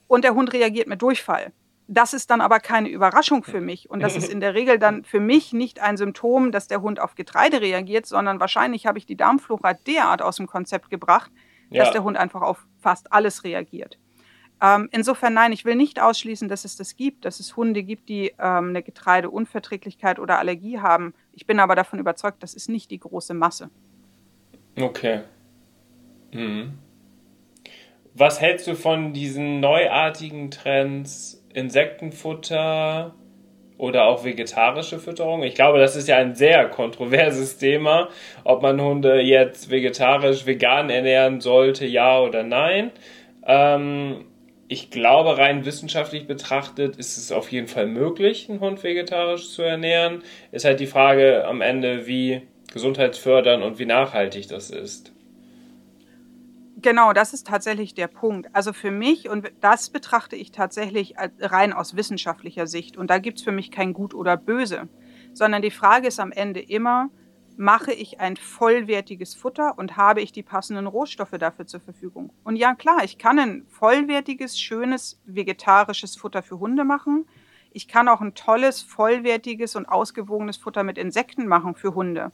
Speaker 2: und der Hund reagiert mit Durchfall. Das ist dann aber keine Überraschung für mich. Und das ist in der Regel dann für mich nicht ein Symptom, dass der Hund auf Getreide reagiert, sondern wahrscheinlich habe ich die Darmflora derart aus dem Konzept gebracht, dass ja. der Hund einfach auf fast alles reagiert. Ähm, insofern nein, ich will nicht ausschließen, dass es das gibt, dass es Hunde gibt, die ähm, eine Getreideunverträglichkeit oder Allergie haben. Ich bin aber davon überzeugt, das ist nicht die große Masse.
Speaker 1: Okay. Mhm. Was hältst du von diesen neuartigen Trends, Insektenfutter oder auch vegetarische Fütterung? Ich glaube, das ist ja ein sehr kontroverses Thema, ob man Hunde jetzt vegetarisch, vegan ernähren sollte, ja oder nein. Ähm, ich glaube, rein wissenschaftlich betrachtet ist es auf jeden Fall möglich, einen Hund vegetarisch zu ernähren. Ist halt die Frage am Ende, wie gesundheitsfördernd und wie nachhaltig das ist.
Speaker 2: Genau, das ist tatsächlich der Punkt. Also für mich, und das betrachte ich tatsächlich rein aus wissenschaftlicher Sicht, und da gibt es für mich kein Gut oder Böse, sondern die Frage ist am Ende immer, mache ich ein vollwertiges Futter und habe ich die passenden Rohstoffe dafür zur Verfügung? Und ja, klar, ich kann ein vollwertiges, schönes, vegetarisches Futter für Hunde machen. Ich kann auch ein tolles, vollwertiges und ausgewogenes Futter mit Insekten machen für Hunde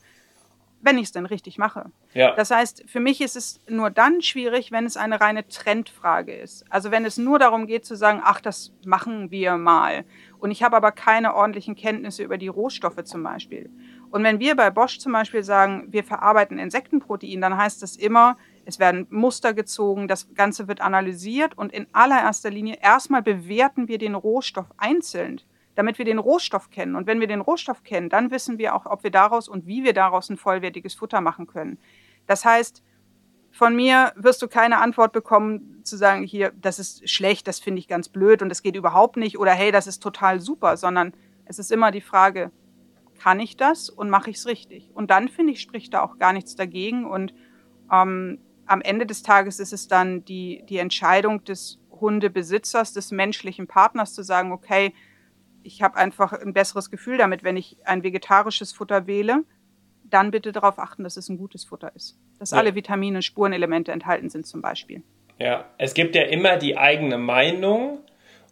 Speaker 2: wenn ich es denn richtig mache. Ja. Das heißt, für mich ist es nur dann schwierig, wenn es eine reine Trendfrage ist. Also wenn es nur darum geht zu sagen, ach, das machen wir mal. Und ich habe aber keine ordentlichen Kenntnisse über die Rohstoffe zum Beispiel. Und wenn wir bei Bosch zum Beispiel sagen, wir verarbeiten Insektenprotein, dann heißt das immer, es werden Muster gezogen, das Ganze wird analysiert und in allererster Linie erstmal bewerten wir den Rohstoff einzeln damit wir den Rohstoff kennen. Und wenn wir den Rohstoff kennen, dann wissen wir auch, ob wir daraus und wie wir daraus ein vollwertiges Futter machen können. Das heißt, von mir wirst du keine Antwort bekommen, zu sagen, hier, das ist schlecht, das finde ich ganz blöd und das geht überhaupt nicht oder hey, das ist total super, sondern es ist immer die Frage, kann ich das und mache ich es richtig? Und dann finde ich, spricht da auch gar nichts dagegen. Und ähm, am Ende des Tages ist es dann die, die Entscheidung des Hundebesitzers, des menschlichen Partners zu sagen, okay, ich habe einfach ein besseres Gefühl damit, wenn ich ein vegetarisches Futter wähle, dann bitte darauf achten, dass es ein gutes Futter ist. Dass ja. alle Vitamine und Spurenelemente enthalten sind zum Beispiel.
Speaker 1: Ja, es gibt ja immer die eigene Meinung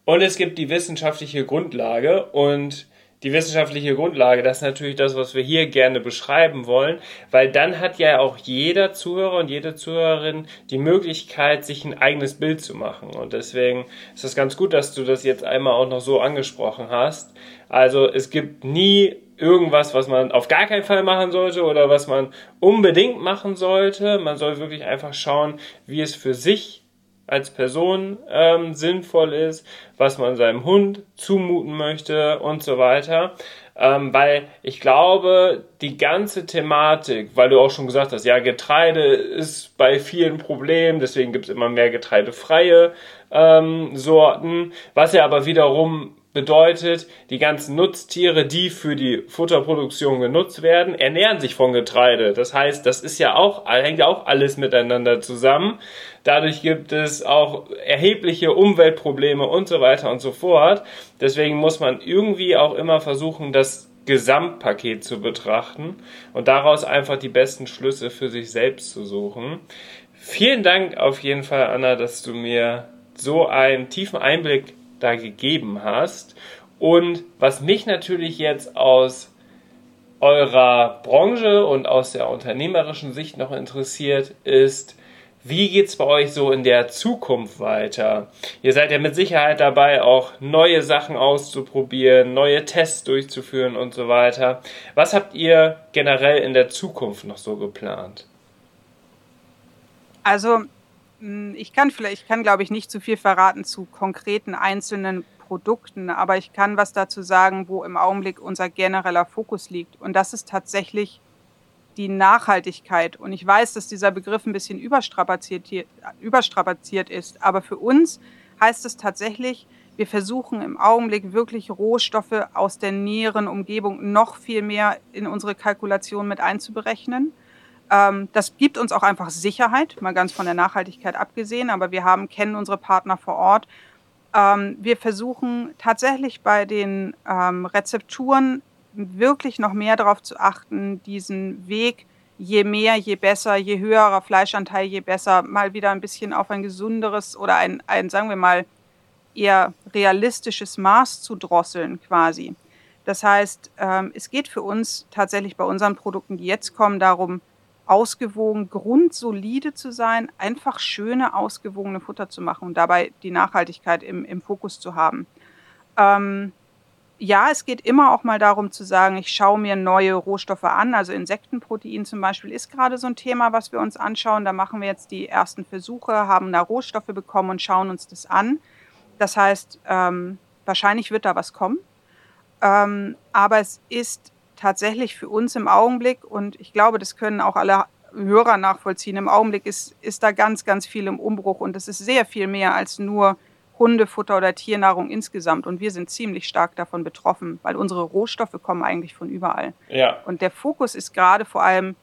Speaker 1: und es gibt die wissenschaftliche Grundlage und die wissenschaftliche Grundlage, das ist natürlich das, was wir hier gerne beschreiben wollen, weil dann hat ja auch jeder Zuhörer und jede Zuhörerin die Möglichkeit, sich ein eigenes Bild zu machen. Und deswegen ist es ganz gut, dass du das jetzt einmal auch noch so angesprochen hast. Also es gibt nie irgendwas, was man auf gar keinen Fall machen sollte oder was man unbedingt machen sollte. Man soll wirklich einfach schauen, wie es für sich als Person ähm, sinnvoll ist, was man seinem Hund zumuten möchte und so weiter. Ähm, weil ich glaube, die ganze Thematik, weil du auch schon gesagt hast, ja, Getreide ist bei vielen Problemen, deswegen gibt es immer mehr getreidefreie ähm, Sorten, was ja aber wiederum bedeutet, die ganzen Nutztiere, die für die Futterproduktion genutzt werden, ernähren sich von Getreide. Das heißt, das ist ja auch, hängt ja auch alles miteinander zusammen. Dadurch gibt es auch erhebliche Umweltprobleme und so weiter und so fort. Deswegen muss man irgendwie auch immer versuchen, das Gesamtpaket zu betrachten und daraus einfach die besten Schlüsse für sich selbst zu suchen. Vielen Dank auf jeden Fall, Anna, dass du mir so einen tiefen Einblick da gegeben hast. Und was mich natürlich jetzt aus eurer Branche und aus der unternehmerischen Sicht noch interessiert, ist, wie geht es bei euch so in der Zukunft weiter? Ihr seid ja mit Sicherheit dabei, auch neue Sachen auszuprobieren, neue Tests durchzuführen und so weiter. Was habt ihr generell in der Zukunft noch so geplant?
Speaker 2: Also ich kann vielleicht, ich kann glaube ich nicht zu viel verraten zu konkreten einzelnen Produkten, aber ich kann was dazu sagen, wo im Augenblick unser genereller Fokus liegt. Und das ist tatsächlich die Nachhaltigkeit. Und ich weiß, dass dieser Begriff ein bisschen überstrapaziert, überstrapaziert ist, aber für uns heißt es tatsächlich, wir versuchen im Augenblick wirklich Rohstoffe aus der näheren Umgebung noch viel mehr in unsere Kalkulation mit einzuberechnen. Ähm, das gibt uns auch einfach Sicherheit, mal ganz von der Nachhaltigkeit abgesehen, aber wir haben, kennen unsere Partner vor Ort. Ähm, wir versuchen tatsächlich bei den ähm, Rezepturen wirklich noch mehr darauf zu achten, diesen Weg, je mehr, je besser, je höherer Fleischanteil, je besser, mal wieder ein bisschen auf ein gesunderes oder ein, ein sagen wir mal, eher realistisches Maß zu drosseln quasi. Das heißt, es geht für uns tatsächlich bei unseren Produkten, die jetzt kommen, darum, ausgewogen, grundsolide zu sein, einfach schöne, ausgewogene Futter zu machen und dabei die Nachhaltigkeit im, im Fokus zu haben. Ähm, ja, es geht immer auch mal darum zu sagen, ich schaue mir neue Rohstoffe an. Also Insektenprotein zum Beispiel ist gerade so ein Thema, was wir uns anschauen. Da machen wir jetzt die ersten Versuche, haben da Rohstoffe bekommen und schauen uns das an. Das heißt, ähm, wahrscheinlich wird da was kommen. Ähm, aber es ist tatsächlich für uns im Augenblick, und ich glaube, das können auch alle Hörer nachvollziehen, im Augenblick ist, ist da ganz, ganz viel im Umbruch und es ist sehr viel mehr als nur Hundefutter oder Tiernahrung insgesamt. Und wir sind ziemlich stark davon betroffen, weil unsere Rohstoffe kommen eigentlich von überall.
Speaker 1: Ja.
Speaker 2: Und der Fokus ist gerade vor allem,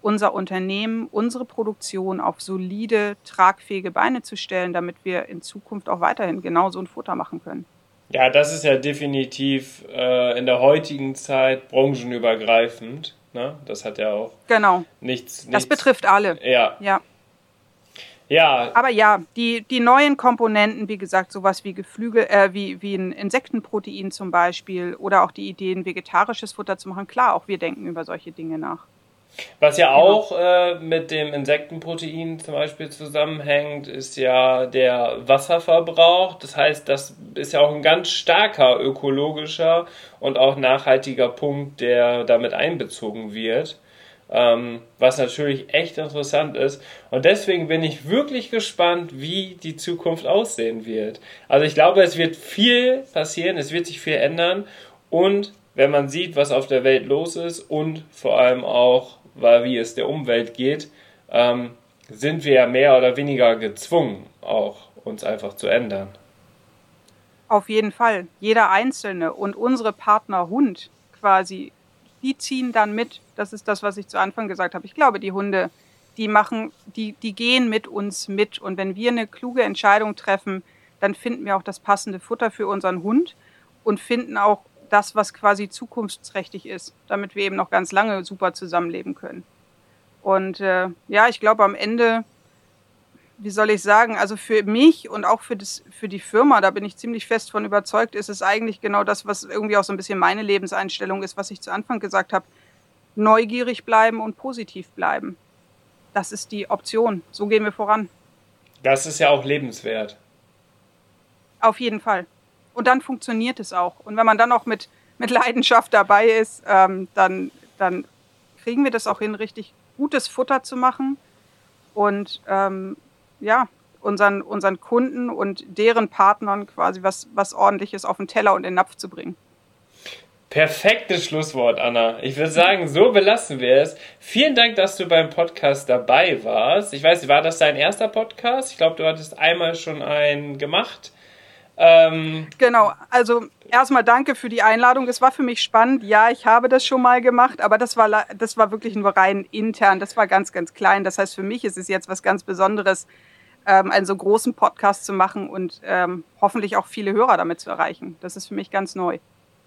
Speaker 2: unser Unternehmen, unsere Produktion auf solide, tragfähige Beine zu stellen, damit wir in Zukunft auch weiterhin genau so ein Futter machen können.
Speaker 1: Ja, das ist ja definitiv äh, in der heutigen Zeit branchenübergreifend. Ne? Das hat ja auch
Speaker 2: genau.
Speaker 1: nichts, nichts.
Speaker 2: Das betrifft alle.
Speaker 1: Ja.
Speaker 2: ja.
Speaker 1: Ja.
Speaker 2: Aber ja, die, die neuen Komponenten, wie gesagt, sowas wie Geflügel, äh, wie, wie ein Insektenprotein zum Beispiel oder auch die Ideen, vegetarisches Futter zu machen, klar, auch wir denken über solche Dinge nach.
Speaker 1: Was ja genau. auch äh, mit dem Insektenprotein zum Beispiel zusammenhängt, ist ja der Wasserverbrauch. Das heißt, das ist ja auch ein ganz starker ökologischer und auch nachhaltiger Punkt, der damit einbezogen wird. Ähm, was natürlich echt interessant ist. Und deswegen bin ich wirklich gespannt, wie die Zukunft aussehen wird. Also ich glaube, es wird viel passieren, es wird sich viel ändern. Und wenn man sieht, was auf der Welt los ist und vor allem auch weil wie es der Umwelt geht, ähm, sind wir ja mehr oder weniger gezwungen, auch uns einfach zu ändern.
Speaker 2: Auf jeden Fall. Jeder Einzelne und unsere Partner Hund quasi, die ziehen dann mit. Das ist das, was ich zu Anfang gesagt habe. Ich glaube, die Hunde, die machen, die, die gehen mit uns mit. Und wenn wir eine kluge Entscheidung treffen, dann finden wir auch das passende Futter für unseren Hund und finden auch das, was quasi zukunftsträchtig ist, damit wir eben noch ganz lange super zusammenleben können. Und äh, ja, ich glaube am Ende, wie soll ich sagen, also für mich und auch für, das, für die Firma, da bin ich ziemlich fest von überzeugt, ist es eigentlich genau das, was irgendwie auch so ein bisschen meine Lebenseinstellung ist, was ich zu Anfang gesagt habe. Neugierig bleiben und positiv bleiben. Das ist die Option. So gehen wir voran.
Speaker 1: Das ist ja auch lebenswert.
Speaker 2: Auf jeden Fall. Und dann funktioniert es auch. Und wenn man dann auch mit, mit Leidenschaft dabei ist, ähm, dann, dann kriegen wir das auch hin, richtig gutes Futter zu machen und ähm, ja, unseren, unseren Kunden und deren Partnern quasi was, was ordentliches auf den Teller und in den Napf zu bringen.
Speaker 1: Perfektes Schlusswort, Anna. Ich würde sagen, so belassen wir es. Vielen Dank, dass du beim Podcast dabei warst. Ich weiß, war das dein erster Podcast? Ich glaube, du hattest einmal schon einen gemacht.
Speaker 2: Ähm, genau, also erstmal danke für die Einladung. Das war für mich spannend. Ja, ich habe das schon mal gemacht, aber das war, das war wirklich nur rein intern. Das war ganz, ganz klein. Das heißt, für mich ist es jetzt was ganz Besonderes, ähm, einen so großen Podcast zu machen und ähm, hoffentlich auch viele Hörer damit zu erreichen. Das ist für mich ganz neu.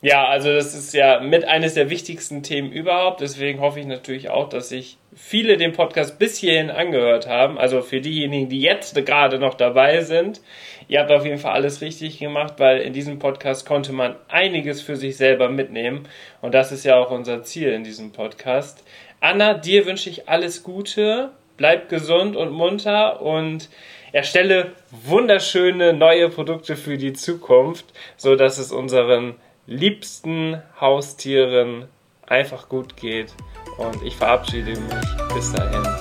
Speaker 1: Ja, also das ist ja mit eines der wichtigsten Themen überhaupt. Deswegen hoffe ich natürlich auch, dass sich viele den Podcast bis hierhin angehört haben. Also für diejenigen, die jetzt gerade noch dabei sind, ihr habt auf jeden Fall alles richtig gemacht, weil in diesem Podcast konnte man einiges für sich selber mitnehmen. Und das ist ja auch unser Ziel in diesem Podcast. Anna, dir wünsche ich alles Gute. Bleib gesund und munter und erstelle wunderschöne neue Produkte für die Zukunft, so dass es unseren liebsten Haustieren einfach gut geht. Und ich verabschiede mich. Bis dahin.